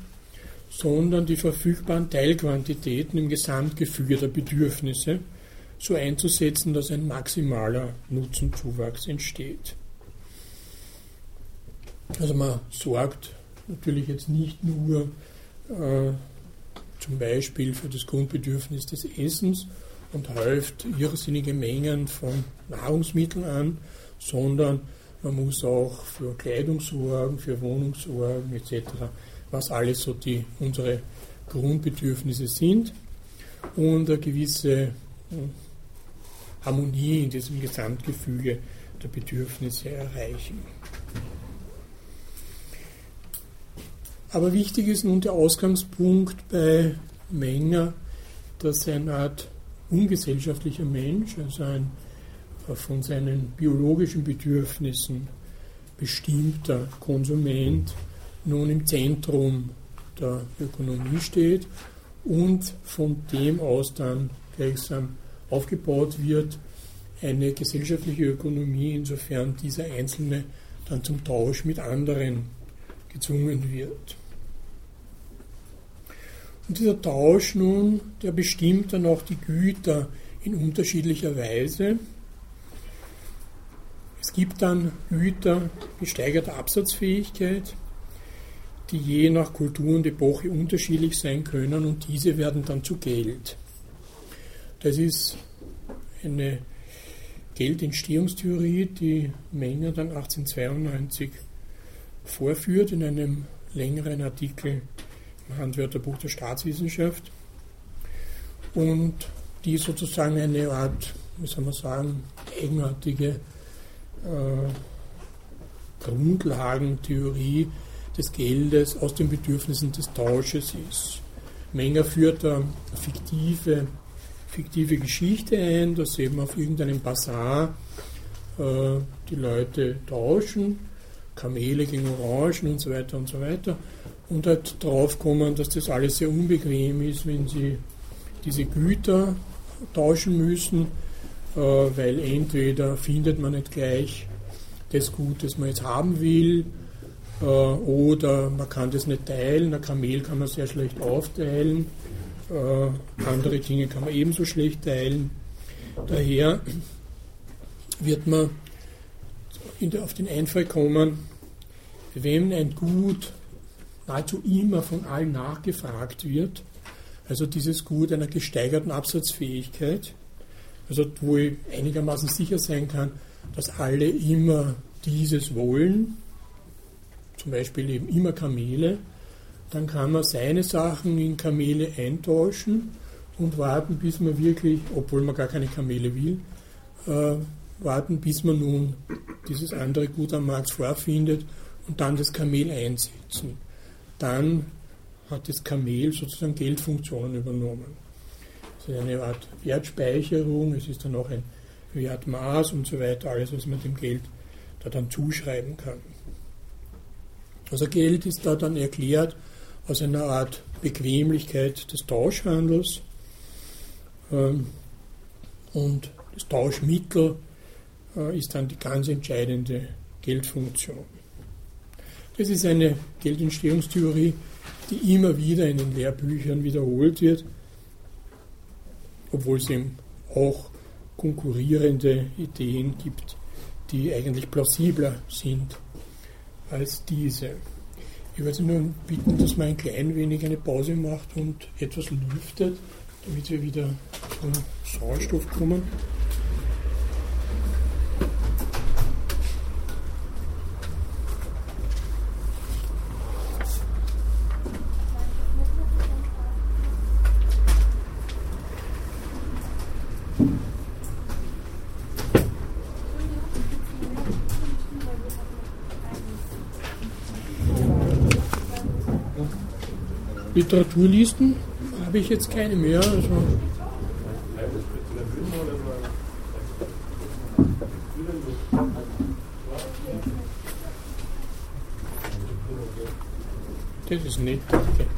[SPEAKER 1] sondern die verfügbaren Teilquantitäten im Gesamtgefüge der Bedürfnisse so einzusetzen, dass ein maximaler Nutzenzuwachs entsteht. Also man sorgt natürlich jetzt nicht nur äh, zum Beispiel für das Grundbedürfnis des Essens und häuft irrsinnige Mengen von Nahrungsmitteln an, sondern man muss auch für Kleidung sorgen, für Wohnung sorgen etc., was alles so die, unsere Grundbedürfnisse sind und eine gewisse hm, Harmonie in diesem Gesamtgefüge der Bedürfnisse erreichen. Aber wichtig ist nun der Ausgangspunkt bei Menger, dass er eine Art ungesellschaftlicher Mensch, also ein von seinen biologischen Bedürfnissen bestimmter Konsument nun im Zentrum der Ökonomie steht und von dem aus dann gleichsam aufgebaut wird eine gesellschaftliche Ökonomie, insofern dieser Einzelne dann zum Tausch mit anderen gezwungen wird. Und dieser Tausch nun, der bestimmt dann auch die Güter in unterschiedlicher Weise. Es gibt dann Güter gesteigerter Absatzfähigkeit, die je nach Kultur und Epoche unterschiedlich sein können und diese werden dann zu Geld. Das ist eine Geldentstehungstheorie, die Menger dann 1892 vorführt in einem längeren Artikel Handwörterbuch der Staatswissenschaft und die sozusagen eine Art, wie soll man sagen, eigenartige äh, Grundlagentheorie des Geldes aus den Bedürfnissen des Tausches ist. Menger führt da fiktive, fiktive Geschichte ein, dass eben auf irgendeinem Bazar äh, die Leute tauschen Kamele gegen Orangen und so weiter und so weiter. Und halt draufkommen, dass das alles sehr unbequem ist, wenn sie diese Güter tauschen müssen, weil entweder findet man nicht gleich das Gut, das man jetzt haben will, äh, oder man kann das nicht teilen. Ein Kamel kann man sehr schlecht aufteilen, äh, andere Dinge kann man ebenso schlecht teilen. Daher wird man der, auf den Einfall kommen, wenn ein Gut nahezu immer von allen nachgefragt wird, also dieses Gut einer gesteigerten Absatzfähigkeit, also wo ich einigermaßen sicher sein kann, dass alle immer dieses wollen, zum Beispiel eben immer Kamele, dann kann man seine Sachen in Kamele eintauschen und warten, bis man wirklich, obwohl man gar keine Kamele will, äh, warten, bis man nun dieses andere Gut am Markt vorfindet und dann das Kamel einsetzen. Dann hat das Kamel sozusagen Geldfunktionen übernommen. Es ist eine Art Wertspeicherung, es ist dann auch ein Wertmaß und so weiter, alles, was man dem Geld da dann zuschreiben kann. Also Geld ist da dann erklärt aus einer Art Bequemlichkeit des Tauschhandels ähm, und das Tauschmittel äh, ist dann die ganz entscheidende Geldfunktion. Das ist eine Geldentstehungstheorie, die immer wieder in den Lehrbüchern wiederholt wird, obwohl es eben auch konkurrierende Ideen gibt, die eigentlich plausibler sind als diese. Ich würde Sie nur bitten, dass man ein klein wenig eine Pause macht und etwas lüftet, damit wir wieder zum Sauerstoff kommen. Literaturlisten habe ich jetzt keine mehr. Also das ist nett. Okay.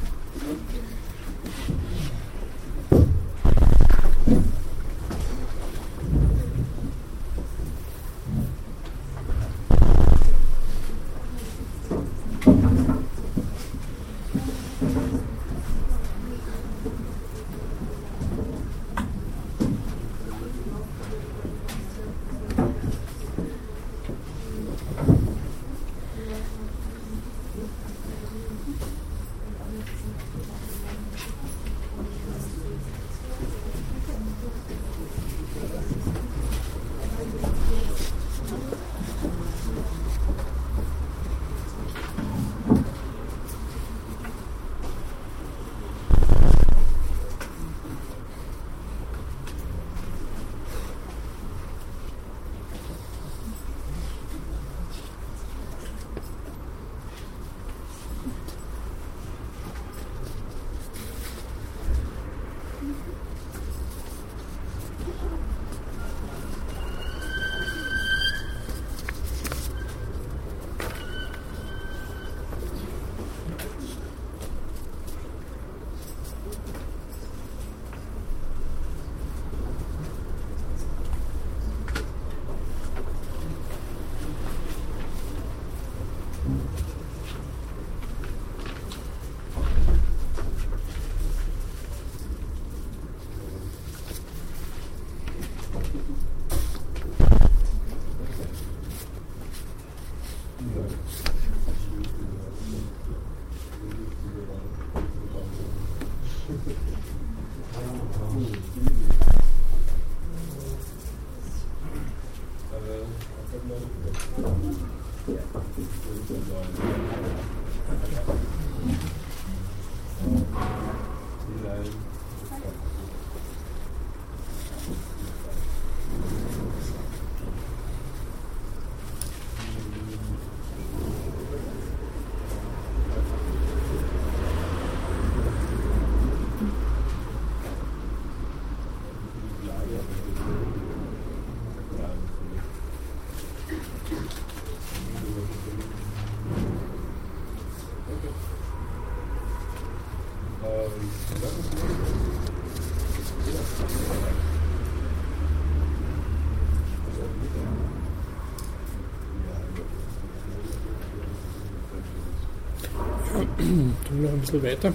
[SPEAKER 1] Ein bisschen weiter.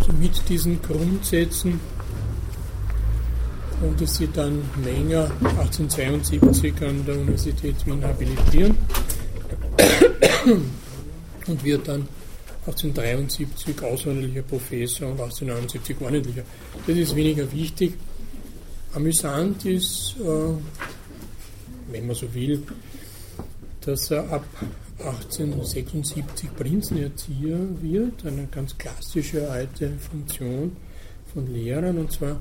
[SPEAKER 1] Also mit diesen Grundsätzen konnte sie dann Menger 1872 an der Universität Wien habilitieren und wird dann 1873 außerordentlicher Professor und 1879 ordentlicher. Das ist weniger wichtig. Amüsant ist, äh, wenn man so will, dass er ab 1876 Prinzenerzieher wird, eine ganz klassische alte Funktion von Lehrern, und zwar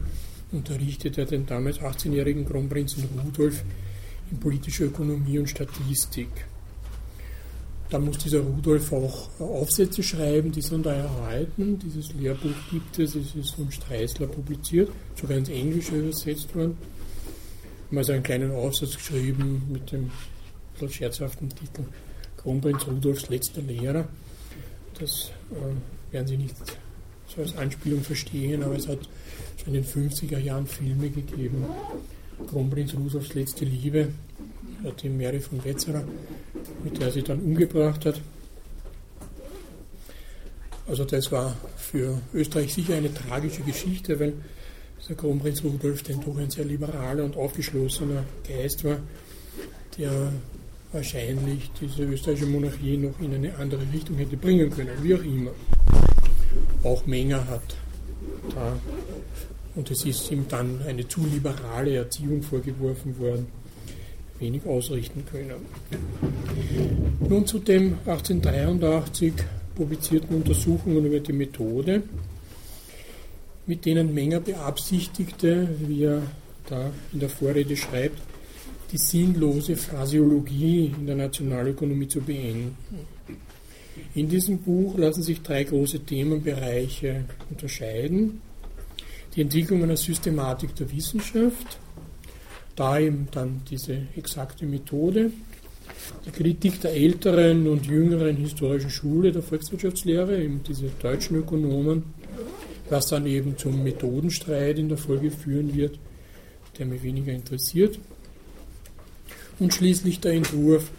[SPEAKER 1] unterrichtet er den damals 18-jährigen Kronprinzen Rudolf in politischer Ökonomie und Statistik. Da muss dieser Rudolf auch Aufsätze schreiben, die sind da erhalten. Dieses Lehrbuch gibt es, es ist von Streisler publiziert, sogar ins Englische übersetzt worden. Haben also einen kleinen Aufsatz geschrieben mit dem scherzhaften Titel Kronprinz Rudolfs letzter Lehrer. Das äh, werden Sie nicht so als Anspielung verstehen, aber es hat schon in den 50er Jahren Filme gegeben. Kronprinz Rudolfs letzte Liebe, die Mary von Wetzerer, mit der sie dann umgebracht hat. Also das war für Österreich sicher eine tragische Geschichte, weil der Kronprinz Rudolf denn doch ein sehr liberaler und aufgeschlossener Geist war, der wahrscheinlich diese österreichische Monarchie noch in eine andere Richtung hätte bringen können, wie auch immer. Auch Menger hat da, und es ist ihm dann eine zu liberale Erziehung vorgeworfen worden, wenig ausrichten können. Nun zu dem 1883 publizierten Untersuchungen über die Methode, mit denen Menger beabsichtigte, wie er da in der Vorrede schreibt, die sinnlose Phrasiologie in der Nationalökonomie zu beenden. In diesem Buch lassen sich drei große Themenbereiche unterscheiden. Die Entwicklung einer Systematik der Wissenschaft, da eben dann diese exakte Methode, die Kritik der älteren und jüngeren historischen Schule der Volkswirtschaftslehre, eben diese deutschen Ökonomen, was dann eben zum Methodenstreit in der Folge führen wird, der mich weniger interessiert und schließlich der Entwurf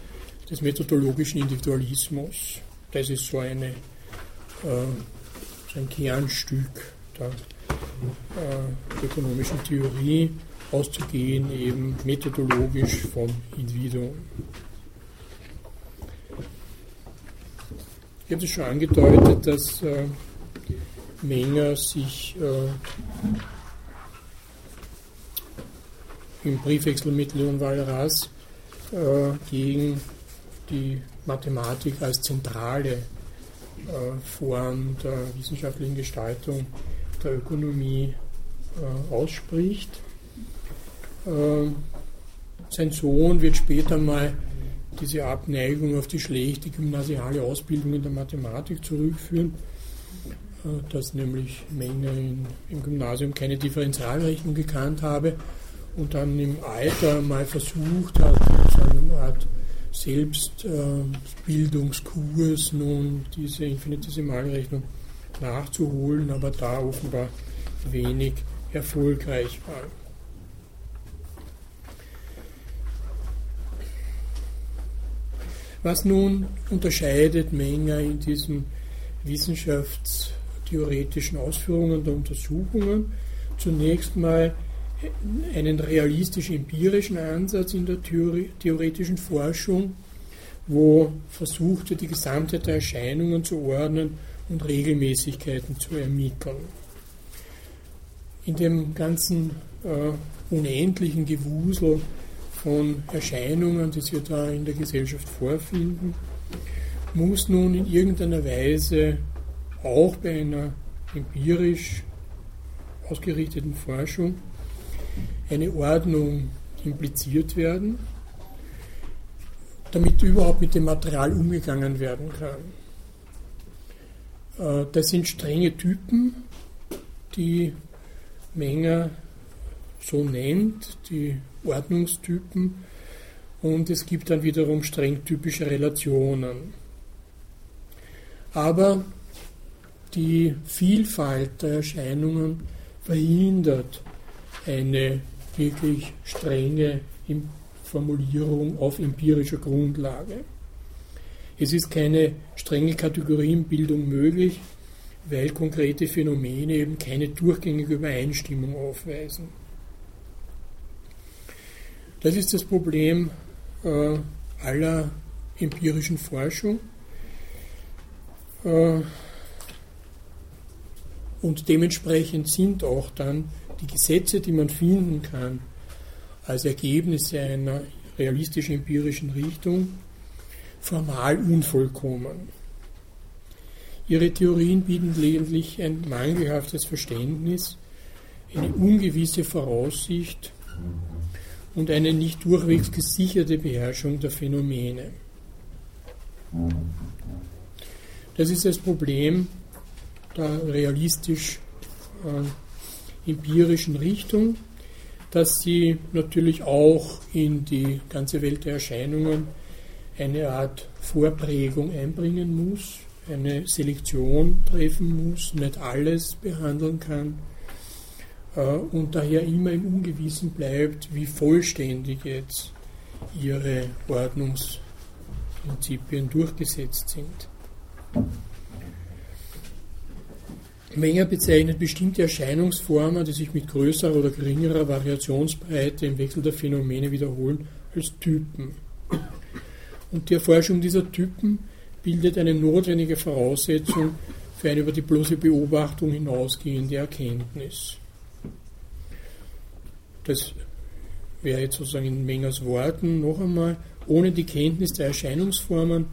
[SPEAKER 1] des methodologischen Individualismus. Das ist so, eine, äh, so ein Kernstück der äh, ökonomischen Theorie, auszugehen eben methodologisch vom Individuum. Ich habe es schon angedeutet, dass äh, Menger sich äh, im Briefwechsel mit Leon Walras gegen die Mathematik als zentrale äh, Form der wissenschaftlichen Gestaltung der Ökonomie äh, ausspricht. Sein Sohn wird später mal diese Abneigung auf die schlechte gymnasiale Ausbildung in der Mathematik zurückführen, dass nämlich Menger im Gymnasium keine Differentialrechnung gekannt habe und dann im Alter mal versucht hat, so eine Art Selbstbildungskurs nun diese Infinitesimalrechnung nachzuholen, aber da offenbar wenig erfolgreich war. Was nun unterscheidet Menger in diesen wissenschaftstheoretischen Ausführungen der Untersuchungen? Zunächst mal einen realistisch-empirischen Ansatz in der theoretischen Forschung, wo versucht wird, die Gesamtheit der Erscheinungen zu ordnen und Regelmäßigkeiten zu ermitteln. In dem ganzen äh, unendlichen Gewusel von Erscheinungen, die sich da in der Gesellschaft vorfinden, muss nun in irgendeiner Weise auch bei einer empirisch ausgerichteten Forschung eine Ordnung impliziert werden, damit überhaupt mit dem Material umgegangen werden kann. Äh, das sind strenge Typen, die Menger so nennt, die Ordnungstypen, und es gibt dann wiederum streng typische Relationen. Aber die Vielfalt der Erscheinungen verhindert eine wirklich strenge Formulierung auf empirischer Grundlage. Es ist keine strenge Kategorienbildung möglich, weil konkrete Phänomene eben keine durchgängige Übereinstimmung aufweisen. Das ist das Problem äh, aller empirischen Forschung. Äh, und dementsprechend sind auch dann die Gesetze, die man finden kann, als Ergebnisse einer realistischen empirischen Richtung, formal unvollkommen. Ihre Theorien bieten lediglich ein mangelhaftes Verständnis, eine ungewisse Voraussicht und eine nicht durchwegs gesicherte Beherrschung der Phänomene. Das ist das Problem der realistisch äh, empirischen Richtung, dass sie natürlich auch in die ganze Welt der Erscheinungen eine Art Vorprägung einbringen muss, eine Selektion treffen muss, nicht alles behandeln kann äh, und daher immer im Ungewissen bleibt, wie vollständig jetzt ihre Ordnungsprinzipien durchgesetzt sind. Menger bezeichnet bestimmte Erscheinungsformen, die sich mit größerer oder geringerer Variationsbreite im Wechsel der Phänomene wiederholen, als Typen. Und die Erforschung dieser Typen bildet eine notwendige Voraussetzung für eine über die bloße Beobachtung hinausgehende Erkenntnis. Das wäre jetzt sozusagen in Mengers Worten noch einmal, ohne die Kenntnis der Erscheinungsformen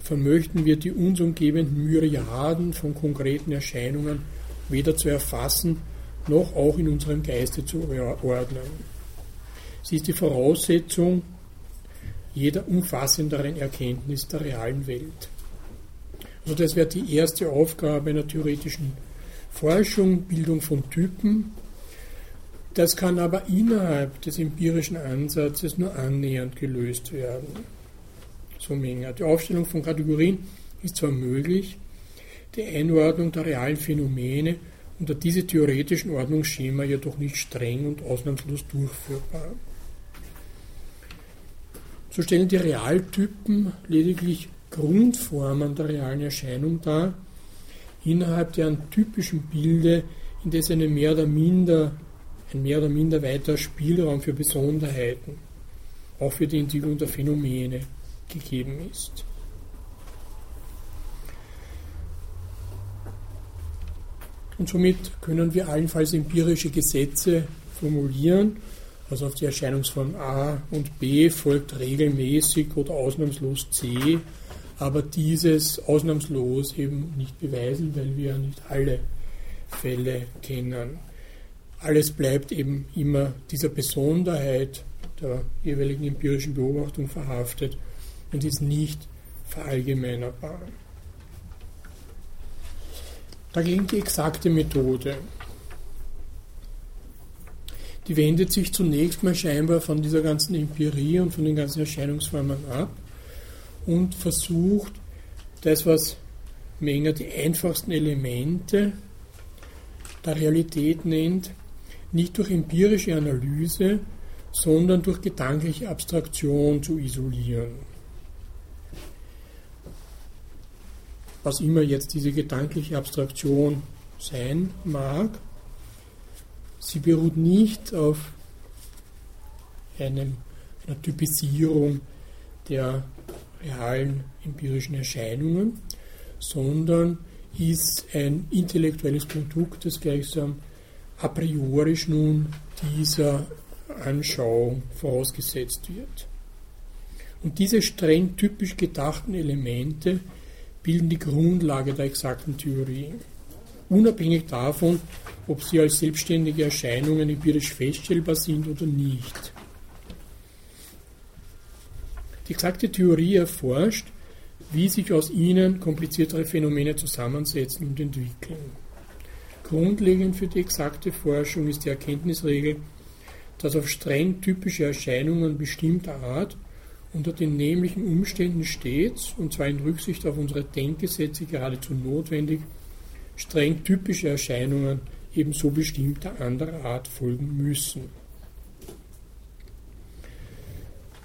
[SPEAKER 1] vermöchten wir die uns umgebenden Myriaden von konkreten Erscheinungen weder zu erfassen, noch auch in unserem Geiste zu ordnen. Sie ist die Voraussetzung jeder umfassenderen Erkenntnis der realen Welt. Also das wäre die erste Aufgabe einer theoretischen Forschung, Bildung von Typen. Das kann aber innerhalb des empirischen Ansatzes nur annähernd gelöst werden. So Menger. Die Aufstellung von Kategorien ist zwar möglich, die Einordnung der realen Phänomene unter diese theoretischen Ordnungsschema jedoch nicht streng und ausnahmslos durchführbar. So stellen die Realtypen lediglich Grundformen der realen Erscheinung dar, innerhalb deren typischen Bilde, indes eine mehr oder minder, ein mehr oder minder weiter Spielraum für Besonderheiten, auch für die Entwicklung der Phänomene gegeben ist. Und somit können wir allenfalls empirische Gesetze formulieren, also auf die Erscheinungsform A und B folgt regelmäßig oder ausnahmslos C, aber dieses ausnahmslos eben nicht beweisen, weil wir ja nicht alle Fälle kennen. Alles bleibt eben immer dieser Besonderheit der jeweiligen empirischen Beobachtung verhaftet und ist nicht verallgemeinerbar. Dagegen die exakte Methode die wendet sich zunächst mal scheinbar von dieser ganzen Empirie und von den ganzen Erscheinungsformen ab und versucht, das, was Menger die einfachsten Elemente der Realität nennt, nicht durch empirische Analyse, sondern durch gedankliche Abstraktion zu isolieren. Was immer jetzt diese gedankliche Abstraktion sein mag, Sie beruht nicht auf einem, einer Typisierung der realen empirischen Erscheinungen, sondern ist ein intellektuelles Produkt, das gleichsam a priori nun dieser Anschauung vorausgesetzt wird. Und diese streng typisch gedachten Elemente bilden die Grundlage der exakten Theorie unabhängig davon, ob sie als selbstständige Erscheinungen empirisch feststellbar sind oder nicht. Die exakte Theorie erforscht, wie sich aus ihnen kompliziertere Phänomene zusammensetzen und entwickeln. Grundlegend für die exakte Forschung ist die Erkenntnisregel, dass auf streng typische Erscheinungen bestimmter Art unter den nämlichen Umständen stets, und zwar in Rücksicht auf unsere Denkgesetze geradezu notwendig, streng typische Erscheinungen ebenso bestimmter anderer Art folgen müssen.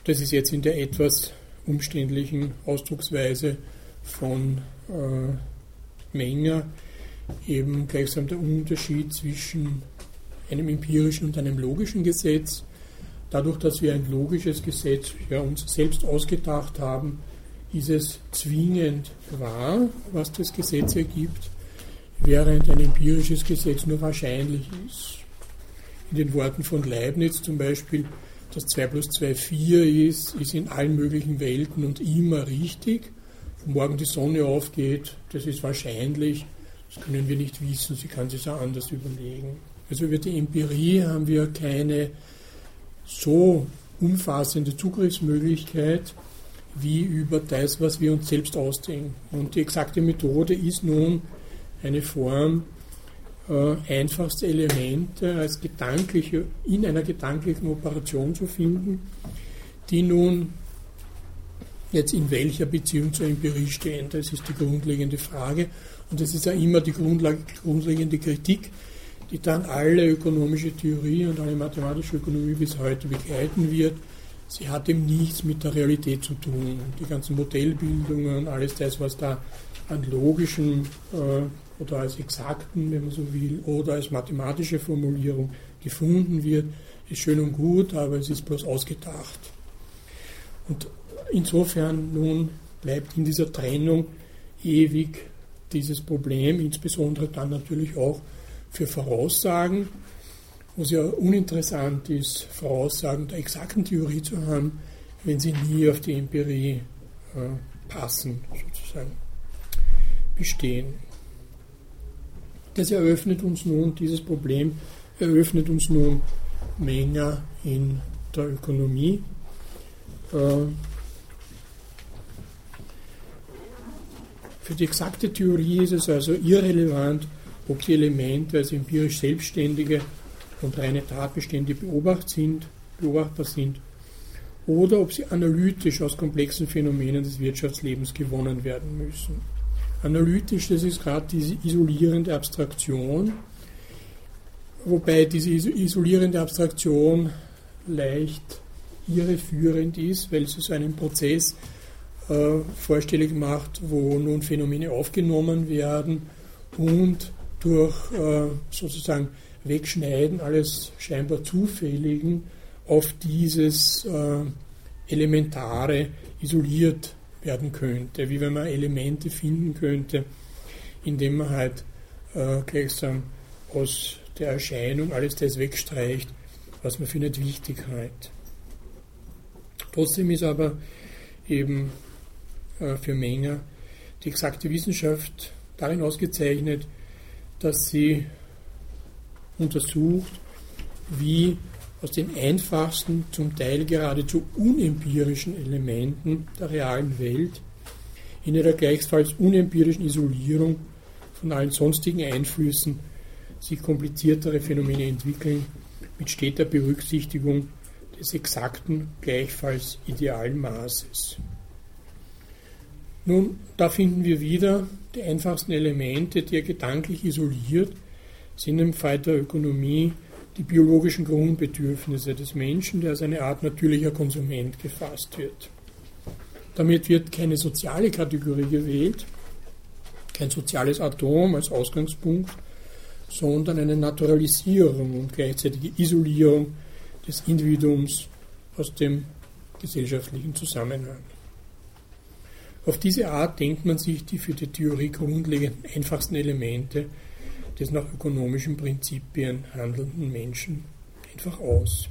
[SPEAKER 1] Das ist jetzt in der etwas umständlichen Ausdrucksweise von äh, Menger eben gleichsam der Unterschied zwischen einem empirischen und einem logischen Gesetz. Dadurch, dass wir ein logisches Gesetz ja, uns selbst ausgedacht haben, ist es zwingend wahr, was das Gesetz ergibt, während ein empirisches Gesetz nur wahrscheinlich ist. In den Worten von Leibniz zum Beispiel, dass 2 plus 2 4 ist, ist in allen möglichen Welten und immer richtig. Wenn morgen die Sonne aufgeht, das ist wahrscheinlich, das können wir nicht wissen, sie kann sich auch anders überlegen. Also über die Empirie haben wir keine so umfassende Zugriffsmöglichkeit wie über das, was wir uns selbst ausdenken. Und die exakte Methode ist nun eine Form, äh, einfachste Elemente als gedankliche, in einer gedanklichen Operation zu finden, die nun jetzt in welcher Beziehung zur Empirie stehen. Das ist die grundlegende Frage. Und das ist ja immer die grundlegende Kritik, die dann alle ökonomische Theorie und alle mathematische Ökonomie bis heute begleiten wird. Sie hat eben nichts mit der Realität zu tun. Die ganzen Modellbildungen, alles das, was da an logischen äh, oder als exakten, wenn man so will, oder als mathematische Formulierung gefunden wird, ist schön und gut, aber es ist bloß ausgedacht. Und insofern nun bleibt in dieser Trennung ewig dieses Problem, insbesondere dann natürlich auch für Voraussagen, wo es ja uninteressant ist, Voraussagen der exakten Theorie zu haben, wenn sie nie auf die Empirie äh, passen, sozusagen bestehen. Das eröffnet uns nun, dieses Problem eröffnet uns nun Menger in der Ökonomie. Äh, für die exakte Theorie ist es also irrelevant, ob die Elemente als empirisch selbstständige und reine Tatbestände beobacht sind, beobachtbar sind oder ob sie analytisch aus komplexen Phänomenen des Wirtschaftslebens gewonnen werden müssen. Analytisch, das ist gerade diese isolierende Abstraktion, wobei diese isolierende Abstraktion leicht irreführend ist, weil sie so einen Prozess äh, vorstellig macht, wo nun Phänomene aufgenommen werden und durch äh, sozusagen Wegschneiden alles scheinbar Zufälligen auf dieses äh, Elementare isoliert werden könnte, wie wenn man Elemente finden könnte, indem man halt äh, gleichsam aus der Erscheinung alles das wegstreicht, was man findet Wichtigkeit. Trotzdem ist aber eben äh, für Menger die exakte Wissenschaft darin ausgezeichnet, dass sie untersucht, wie aus den einfachsten, zum Teil geradezu unempirischen Elementen der realen Welt in ihrer gleichfalls unempirischen Isolierung von allen sonstigen Einflüssen sich kompliziertere Phänomene entwickeln, mit steter Berücksichtigung des exakten, gleichfalls idealen Maßes. Nun, da finden wir wieder die einfachsten Elemente, die er gedanklich isoliert, sind im Fall der Ökonomie die biologischen Grundbedürfnisse des Menschen, der als eine Art natürlicher Konsument gefasst wird. Damit wird keine soziale Kategorie gewählt, kein soziales Atom als Ausgangspunkt, sondern eine Naturalisierung und gleichzeitige Isolierung des Individuums aus dem gesellschaftlichen Zusammenhang. Auf diese Art denkt man sich die für die Theorie grundlegenden einfachsten Elemente des nach ökonomischen Prinzipien handelnden Menschen einfach aus.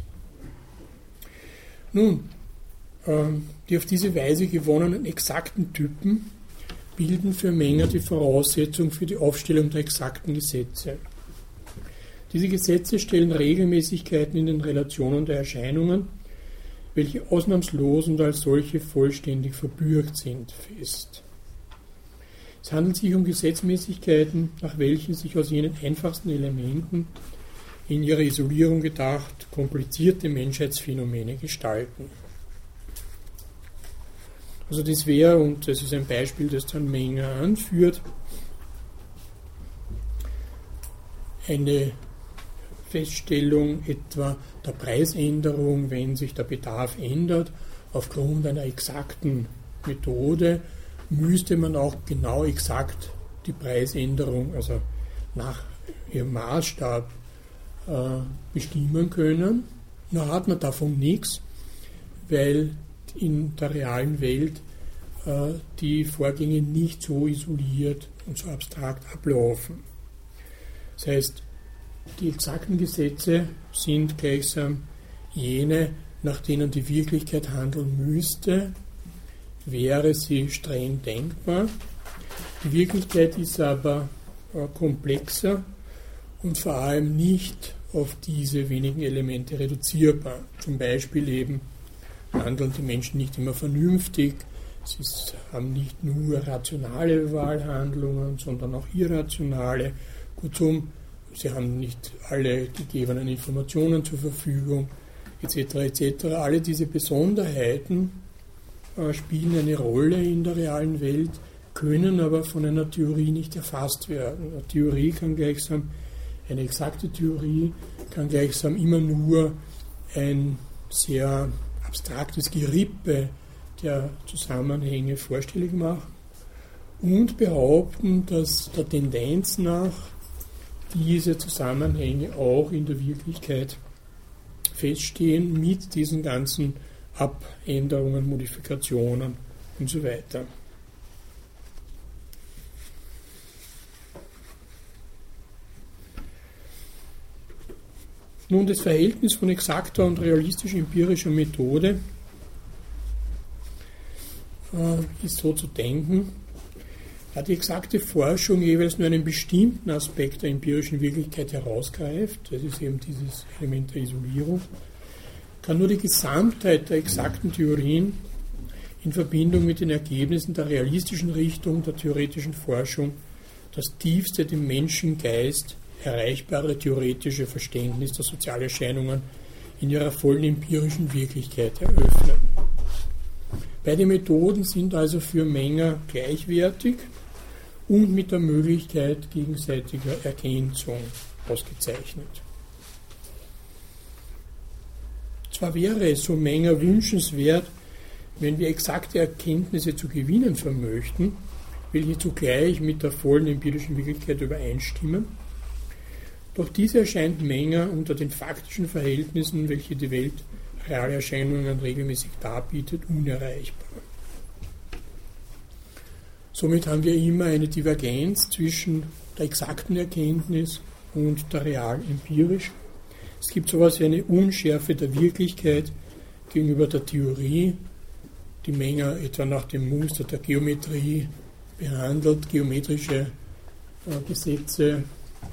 [SPEAKER 1] Nun, ähm, die auf diese Weise gewonnenen exakten Typen bilden für Menger die Voraussetzung für die Aufstellung der exakten Gesetze. Diese Gesetze stellen Regelmäßigkeiten in den Relationen der Erscheinungen welche ausnahmslos und als solche vollständig verbürgt sind, fest. Es handelt sich um Gesetzmäßigkeiten, nach welchen sich aus jenen einfachsten Elementen in ihrer Isolierung gedacht komplizierte Menschheitsphänomene gestalten. Also das wäre, und das ist ein Beispiel, das dann Menger anführt, eine Feststellung etwa der Preisänderung, wenn sich der Bedarf ändert, aufgrund einer exakten Methode müsste man auch genau exakt die Preisänderung, also nach ihrem Maßstab, äh, bestimmen können. Nur hat man davon nichts, weil in der realen Welt äh, die Vorgänge nicht so isoliert und so abstrakt ablaufen. Das heißt, die exakten Gesetze sind gleichsam jene, nach denen die Wirklichkeit handeln müsste, wäre sie streng denkbar. Die Wirklichkeit ist aber äh, komplexer und vor allem nicht auf diese wenigen Elemente reduzierbar. Zum Beispiel eben handeln die Menschen nicht immer vernünftig, sie haben nicht nur rationale Wahlhandlungen, sondern auch irrationale. Kurzum, sie haben nicht alle gegebenen Informationen zur Verfügung, etc. etc. Alle diese Besonderheiten äh, spielen eine Rolle in der realen Welt, können aber von einer Theorie nicht erfasst werden. Eine Theorie kann gleichsam, eine exakte Theorie kann gleichsam immer nur ein sehr abstraktes Gerippe der Zusammenhänge vorstellig machen und behaupten, dass der Tendenz nach diese Zusammenhänge auch in der Wirklichkeit feststehen mit diesen ganzen Abänderungen, Modifikationen und so weiter. Nun, das Verhältnis von exakter und realistischer empirischer Methode äh, ist so zu denken, da die exakte Forschung jeweils nur einen bestimmten Aspekt der empirischen Wirklichkeit herausgreift, das ist eben dieses Element der Isolierung, kann nur die Gesamtheit der exakten Theorien in Verbindung mit den Ergebnissen der realistischen Richtung der theoretischen Forschung das tiefste dem Menschengeist erreichbare theoretische Verständnis der Sozialerscheinungen in ihrer vollen empirischen Wirklichkeit eröffnen. Beide Methoden sind also für Menger gleichwertig und mit der Möglichkeit gegenseitiger Ergänzung ausgezeichnet. Zwar wäre es so Menger wünschenswert, wenn wir exakte Erkenntnisse zu gewinnen vermöchten, welche zugleich mit der vollen empirischen Wirklichkeit übereinstimmen, doch dies erscheint Menger unter den faktischen Verhältnissen, welche die Welt reale Erscheinungen regelmäßig darbietet, unerreichbar. Somit haben wir immer eine Divergenz zwischen der exakten Erkenntnis und der real empirischen es gibt so etwas wie eine Unschärfe der Wirklichkeit gegenüber der Theorie, die Menger etwa nach dem Muster der Geometrie behandelt, geometrische äh, Gesetze,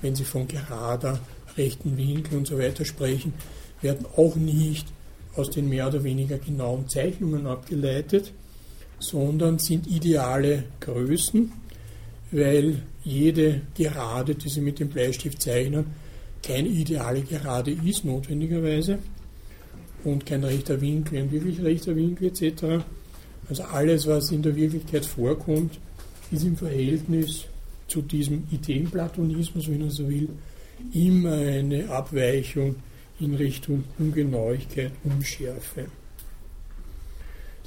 [SPEAKER 1] wenn sie von gerader, rechten Winkel und so weiter sprechen, werden auch nicht aus den mehr oder weniger genauen Zeichnungen abgeleitet, sondern sind ideale Größen, weil jede Gerade, die Sie mit dem Bleistift zeichnen, keine ideale Gerade ist notwendigerweise und kein rechter Winkel, ein wirklich rechter Winkel etc. Also alles, was in der Wirklichkeit vorkommt, ist im Verhältnis zu diesem Ideenplatonismus, wenn man so will, immer eine Abweichung in Richtung Ungenauigkeit, Unschärfe.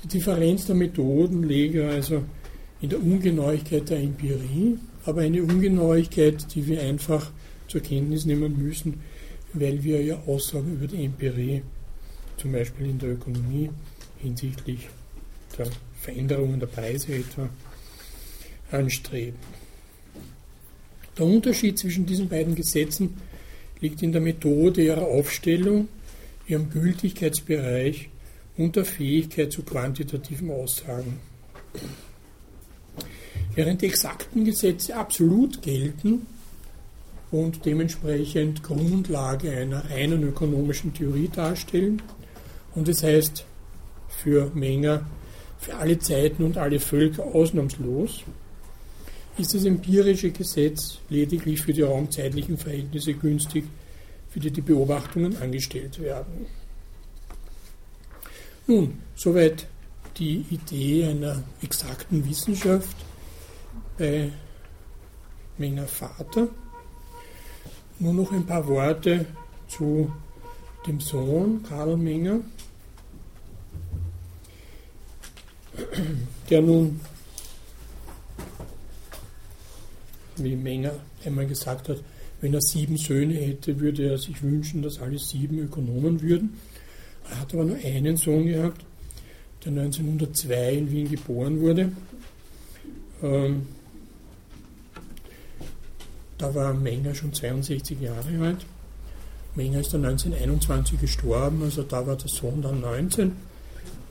[SPEAKER 1] Die Differenz der Methoden läge also in der Ungenauigkeit der Empirie, aber eine Ungenauigkeit, die wir einfach zur Kenntnis nehmen müssen, weil wir ja Aussagen über die Empirie, zum Beispiel in der Ökonomie, hinsichtlich der Veränderungen der Preise etwa, anstreben. Der Unterschied zwischen diesen beiden Gesetzen liegt in der Methode ihrer Aufstellung, ihrem Gültigkeitsbereich und der Fähigkeit zu quantitativen Aussagen. Während die exakten Gesetze absolut gelten, und dementsprechend Grundlage einer reinen ökonomischen Theorie darstellen. Und das heißt für Menger, für alle Zeiten und alle Völker ausnahmslos, ist das empirische Gesetz lediglich für die raumzeitlichen Verhältnisse günstig, für die die Beobachtungen angestellt werden. Nun, soweit die Idee einer exakten Wissenschaft bei Menger Vater. Nur noch ein paar Worte zu dem Sohn Karl Menger. der nun, wie Menger einmal gesagt hat, wenn er sieben Söhne hätte, würde er sich wünschen, dass alle sieben Ökonomen würden. Er hat aber nur einen Sohn gehabt, der 1902 in Wien geboren wurde. Ähm, da war Menger schon 62 Jahre alt. Menger ist dann 1921 gestorben, also da war der Sohn dann 19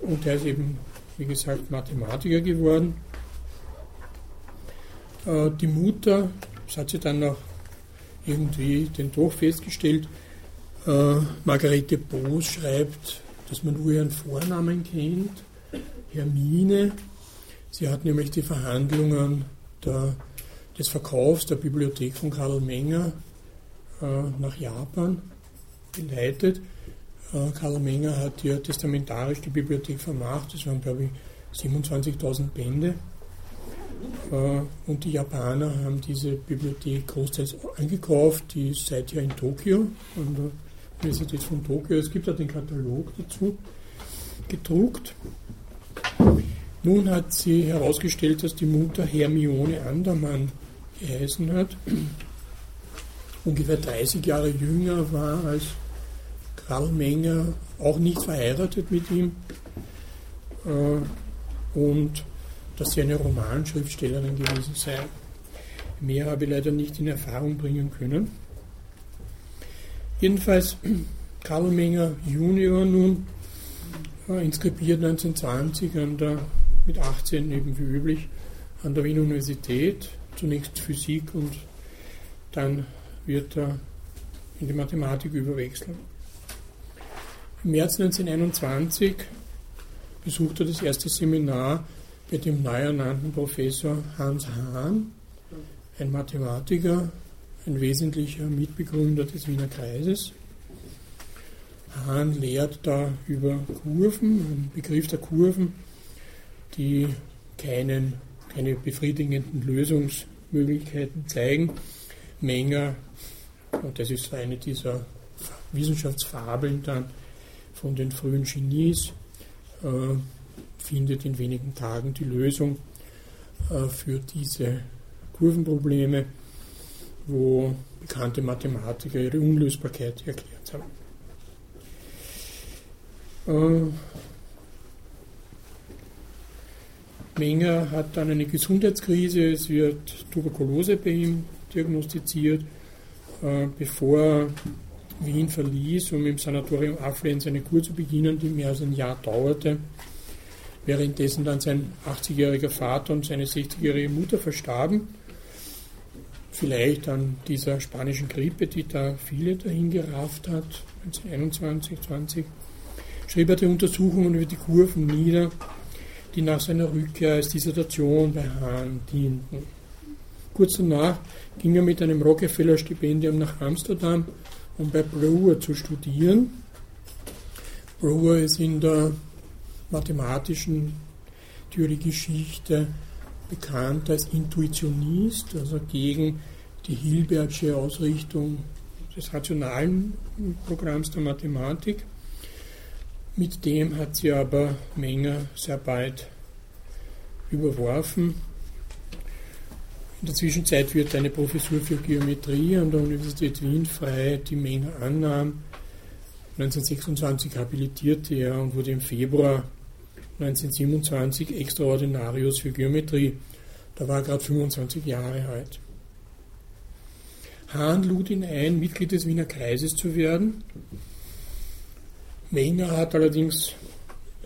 [SPEAKER 1] und der ist eben, wie gesagt, Mathematiker geworden. Äh, die Mutter, das hat sie dann noch irgendwie den Tod festgestellt, äh, Margarete Boos schreibt, dass man nur ihren Vornamen kennt, Hermine. Sie hat nämlich die Verhandlungen der, des Verkaufs der Bibliothek von Karl Menger äh, nach Japan geleitet. Äh, Karl Menger hat ja testamentarisch die Bibliothek vermacht, das waren glaube ich 27.000 Bände. Äh, und die Japaner haben diese Bibliothek großteils angekauft, die ist seither in Tokio, an der Universität von Tokio. Es gibt auch den Katalog dazu gedruckt. Nun hat sie herausgestellt, dass die Mutter Hermione Andermann geheißen hat, ungefähr 30 Jahre jünger war als Karl Menger, auch nicht verheiratet mit ihm äh, und dass sie eine Romanschriftstellerin gewesen sei. Mehr habe ich leider nicht in Erfahrung bringen können. Jedenfalls Karl Menger Junior nun äh, inskribiert 1920 an der, mit 18 eben wie üblich an der Wiener Universität, zunächst Physik und dann wird er in die Mathematik überwechseln. Im März 1921 besucht er das erste Seminar bei dem neu ernannten Professor Hans Hahn, ein Mathematiker, ein wesentlicher Mitbegründer des Wiener Kreises. Hahn lehrt da über Kurven, einen Begriff der Kurven, die keinen, keine befriedigenden Lösungsmöglichkeiten zeigen. Menger, und das ist eine dieser Wissenschaftsfabeln dann, von den frühen Genies, äh, findet in wenigen Tagen die Lösung äh, für diese Kurvenprobleme, wo bekannte Mathematiker ihre Unlösbarkeit erklärt haben. Äh, Menger hat dann eine Gesundheitskrise, es wird Tuberkulose bei ihm diagnostiziert, äh, bevor Wien verließ, um im Sanatorium Afflenz eine Kur zu beginnen, die mehr als ein Jahr dauerte. Währenddessen dann sein 80-jähriger Vater und seine 60-jährige Mutter verstarben. Vielleicht an dieser spanischen Grippe, die da viele dahin gerafft hat, 1921, 20. Schrieb er die Untersuchungen über die Kurven nieder, die nach seiner Rückkehr als Dissertation bei Hahn dienten. Kurz danach ging er mit einem Rockefeller-Stipendium nach Amsterdam um bei Brewer zu studieren. Brewer ist in der mathematischen Theoriegeschichte bekannt als Intuitionist, also gegen die Hilbergsche Ausrichtung des rationalen Programms der Mathematik. Mit dem hat sie aber Menger sehr bald überworfen in der Zwischenzeit wird eine Professur für Geometrie an der Universität Wien frei, die Menger annahm. 1926 habilitierte er und wurde im Februar 1927 Extraordinarius für Geometrie. Da war er gerade 25 Jahre alt. Hahn lud ihn ein, Mitglied des Wiener Kreises zu werden. Menger hat allerdings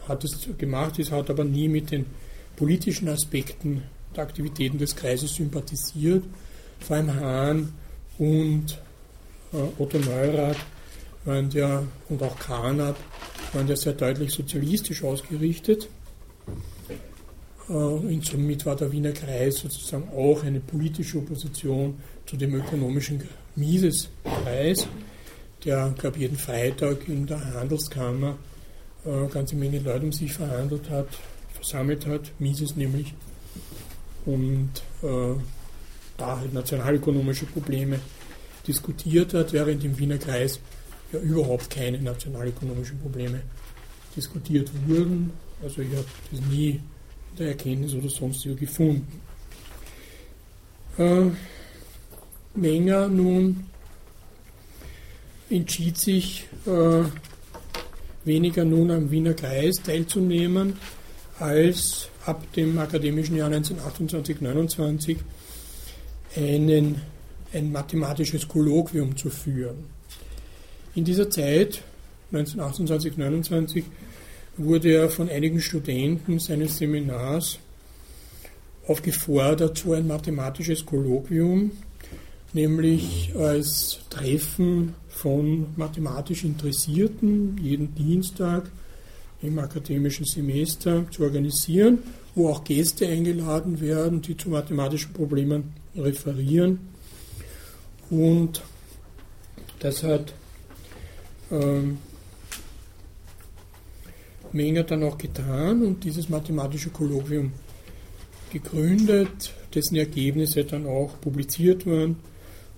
[SPEAKER 1] hat es gemacht, es hat aber nie mit den politischen Aspekten der Aktivitäten des Kreises sympathisiert. Vor allem Hahn und äh, Otto Neurath waren ja, und auch Kahnab waren ja sehr deutlich sozialistisch ausgerichtet. Äh, und somit war der Wiener Kreis sozusagen auch eine politische Opposition zu dem ökonomischen Mises-Kreis, der, glaube ich, jeden Freitag in der Handelskammer äh, ganze Menge Leute um sich verhandelt hat, versammelt hat, Mises nämlich und äh, da halt nationalökonomische Probleme diskutiert hat, während im Wiener Kreis ja überhaupt keine nationalökonomischen Probleme diskutiert wurden. Also ich habe das nie in der Erkenntnis oder sonstiger gefunden. Äh, Menger nun entschied sich, äh, weniger nun am Wiener Kreis teilzunehmen, als ab dem akademischen Jahr 1928-29 einen, ein mathematisches Kolloquium zu führen. In dieser Zeit, 1928-29, wurde er von einigen Studenten seines Seminars aufgefordert, so ein mathematisches Kolloquium, nämlich als Treffen von mathematisch Interessierten jeden Dienstag im akademischen Semester zu organisieren, wo auch Gäste eingeladen werden, die zu mathematischen Problemen referieren. Und das hat ähm, Menger dann auch getan und dieses mathematische Kolloquium gegründet, dessen Ergebnisse dann auch publiziert wurden.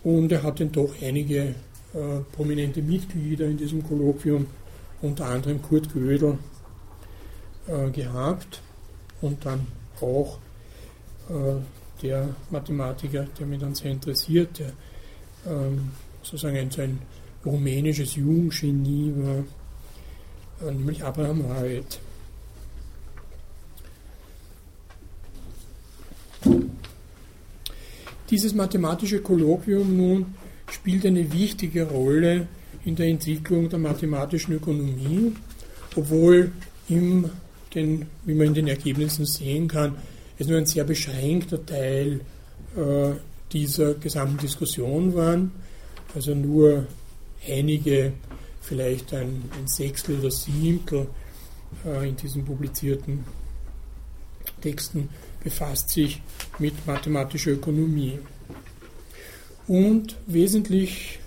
[SPEAKER 1] Und er hat dann doch einige äh, prominente Mitglieder in diesem Kolloquium, unter anderem Kurt Gödel, äh, gehabt und dann auch äh, der Mathematiker, der mich dann sehr interessiert, der ähm, sozusagen ein, ein rumänisches Jugendgenie war, äh, nämlich Abraham Wald. Dieses mathematische Kolloquium nun spielt eine wichtige Rolle in der Entwicklung der mathematischen Ökonomie, obwohl im, den, wie man in den Ergebnissen sehen kann, es nur ein sehr beschränkter Teil äh, dieser gesamten Diskussion waren, also nur einige, vielleicht ein, ein Sechstel oder Siebtel äh, in diesen publizierten Texten befasst sich mit mathematischer Ökonomie. Und wesentlich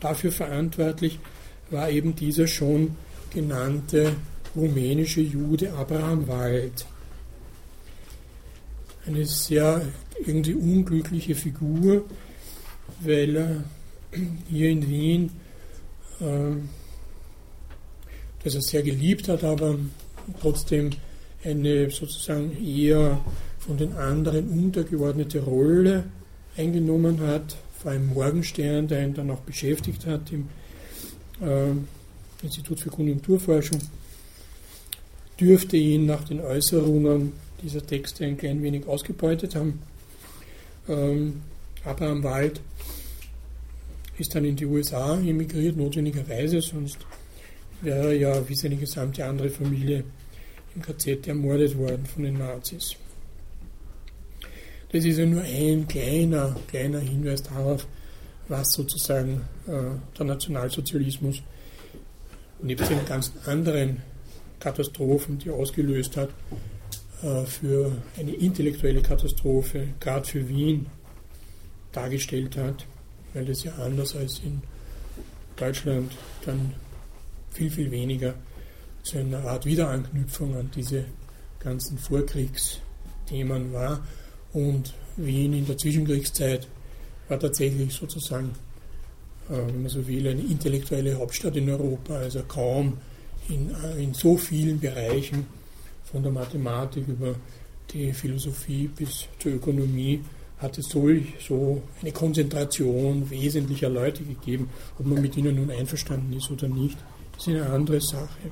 [SPEAKER 1] dafür verantwortlich war eben dieser schon genannte rumänische Jude Abraham Wald. Eine sehr irgendwie unglückliche Figur, weil er hier in Wien äh, das er sehr geliebt hat, aber trotzdem eine sozusagen eher von den anderen untergeordnete Rolle eingenommen hat, vor allem Morgenstern, der ihn dann auch beschäftigt hat im äh, Institut für Konjunkturforschung, dürfte ihn nach den Äußerungen dieser Texte ein klein wenig ausgebeutet haben. Ähm, Abraham Wald ist dann in die USA emigriert, notwendigerweise, sonst wäre er ja wie seine gesamte andere Familie im KZ ermordet worden von den Nazis. Das ist ja nur ein kleiner, kleiner Hinweis darauf, was sozusagen äh, der Nationalsozialismus nebst den ganzen anderen Katastrophen, die er ausgelöst hat, äh, für eine intellektuelle Katastrophe, gerade für Wien, dargestellt hat, weil das ja anders als in Deutschland dann viel, viel weniger zu einer Art Wiederanknüpfung an diese ganzen Vorkriegsthemen war. Und Wien in der Zwischenkriegszeit war tatsächlich sozusagen, äh, wenn man so will, eine intellektuelle Hauptstadt in Europa, also kaum in, äh, in so vielen Bereichen, von der Mathematik über die Philosophie bis zur Ökonomie, hat es solch, so eine Konzentration wesentlicher Leute gegeben. Ob man mit ihnen nun einverstanden ist oder nicht, ist eine andere Sache.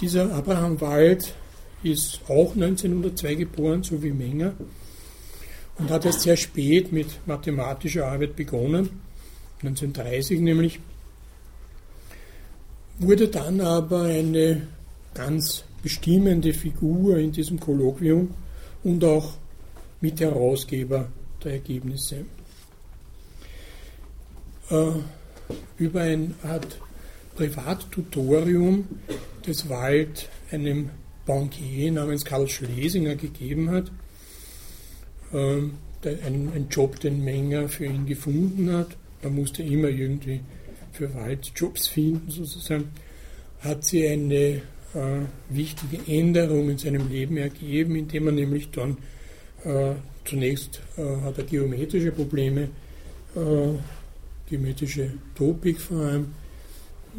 [SPEAKER 1] Dieser Abraham Wald ist auch 1902 geboren, so wie Menger, und hat erst sehr spät mit mathematischer Arbeit begonnen, 1930 nämlich, wurde dann aber eine ganz bestimmende Figur in diesem Kolloquium und auch Mitherausgeber der Ergebnisse. Äh, über ein Art Privattutorium das Wald einem Bankier namens Karl Schlesinger gegeben hat. Ähm, ein, ein, Job, den Menger für ihn gefunden hat. Er musste immer irgendwie für Wald Jobs finden, sozusagen. Hat sie eine äh, wichtige Änderung in seinem Leben ergeben, indem er nämlich dann zunächst äh, hat er geometrische Probleme, äh, geometrische Topik vor allem,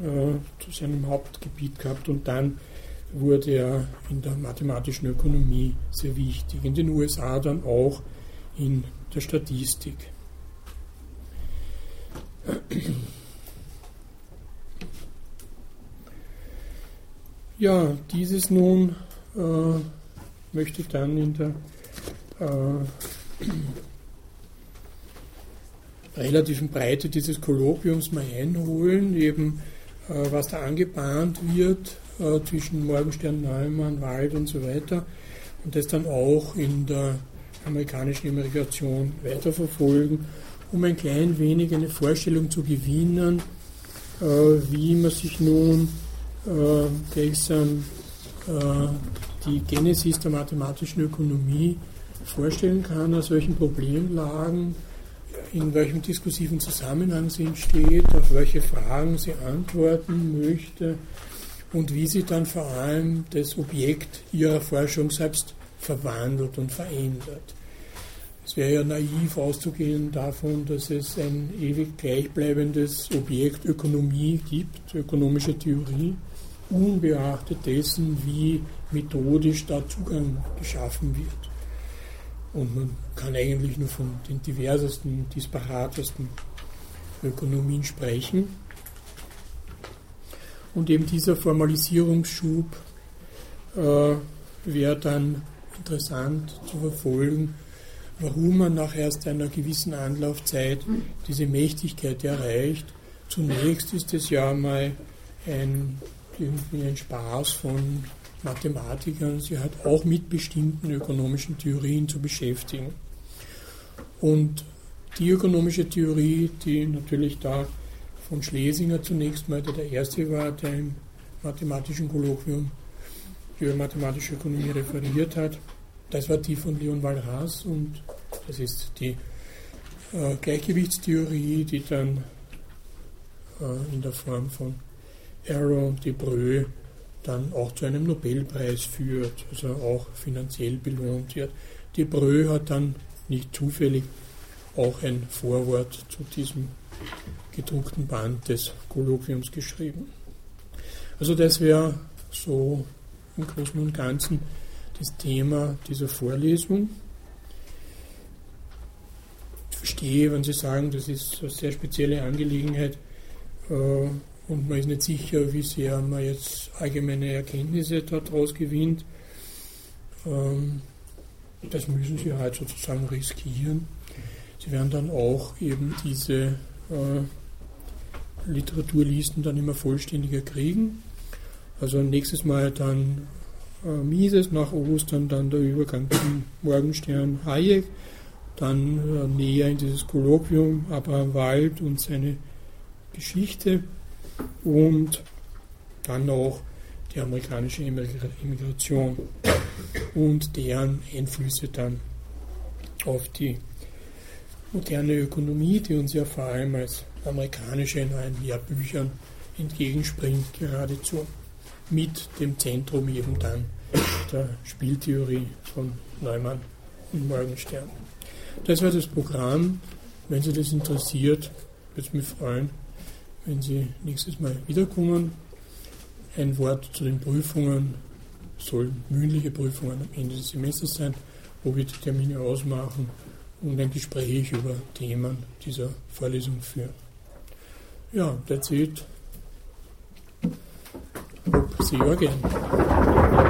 [SPEAKER 1] äh, zu seinem Hauptgebiet gehabt und dann wurde er in der mathematischen Ökonomie sehr wichtig, in den USA dann auch in der Statistik. Ja, dieses nun äh, möchte ich dann in der äh, relativen Breite dieses Kolloquiums mal einholen, eben äh, was da angebahnt wird äh, zwischen Morgenstern, Neumann, Wald und so weiter und das dann auch in der amerikanischen Immigration weiterverfolgen, um ein klein wenig eine Vorstellung zu gewinnen, äh, wie man sich nun gleichsam die Genesis der mathematischen Ökonomie vorstellen kann, aus welchen Problemlagen, in welchem diskursiven Zusammenhang sie entsteht, auf welche Fragen sie antworten möchte und wie sie dann vor allem das Objekt ihrer Forschung selbst verwandelt und verändert. Es wäre ja naiv auszugehen davon, dass es ein ewig gleichbleibendes Objekt Ökonomie gibt, ökonomische Theorie, unbeachtet dessen, wie methodisch da Zugang geschaffen wird. Und man kann eigentlich nur von den diversesten, disparatesten Ökonomien sprechen. Und eben dieser Formalisierungsschub äh, wäre dann interessant zu verfolgen, warum man nach erst einer gewissen Anlaufzeit diese Mächtigkeit erreicht. Zunächst ist es ja mal ein, irgendwie ein Spaß von Mathematikern sich halt auch mit bestimmten ökonomischen Theorien zu beschäftigen. Und die ökonomische Theorie, die natürlich da von Schlesinger zunächst mal der erste war, der im mathematischen Kolloquium über mathematische Ökonomie referiert hat, das war die von Leon Walras und das ist die äh, Gleichgewichtstheorie, die dann äh, in der Form von Arrow und Debreu dann auch zu einem Nobelpreis führt, also auch finanziell belohnt wird. Die Brö hat dann nicht zufällig auch ein Vorwort zu diesem gedruckten Band des Kolloquiums geschrieben. Also das wäre so im Großen und Ganzen das Thema dieser Vorlesung. Ich verstehe, wenn Sie sagen, das ist eine sehr spezielle Angelegenheit, äh, und man ist nicht sicher, wie sehr man jetzt allgemeine Erkenntnisse daraus gewinnt. Ähm, das müssen Sie halt sozusagen riskieren. Sie werden dann auch eben diese äh, Literaturlisten dann immer vollständiger kriegen. Also nächstes Mal dann äh, Mises, nach Ostern dann der Übergang zum Morgenstern Hayek, dann äh, näher in dieses Kolloquium Abraham Wald und seine Geschichte und dann auch die amerikanische Immigration und deren Einflüsse dann auf die moderne Ökonomie, die uns ja vor allem als amerikanische in allen Lehrbüchern entgegenspringt, geradezu mit dem Zentrum eben dann der Spieltheorie von Neumann und Morgenstern. Das war das Programm. Wenn Sie das interessiert, würde es mich freuen, wenn Sie nächstes Mal wiederkommen. Ein Wort zu den Prüfungen. Sollen mündliche Prüfungen am Ende des Semesters sein, wo wir die Termine ausmachen und ein Gespräch über Themen dieser Vorlesung führen. Ja, that's it. Hope see you again.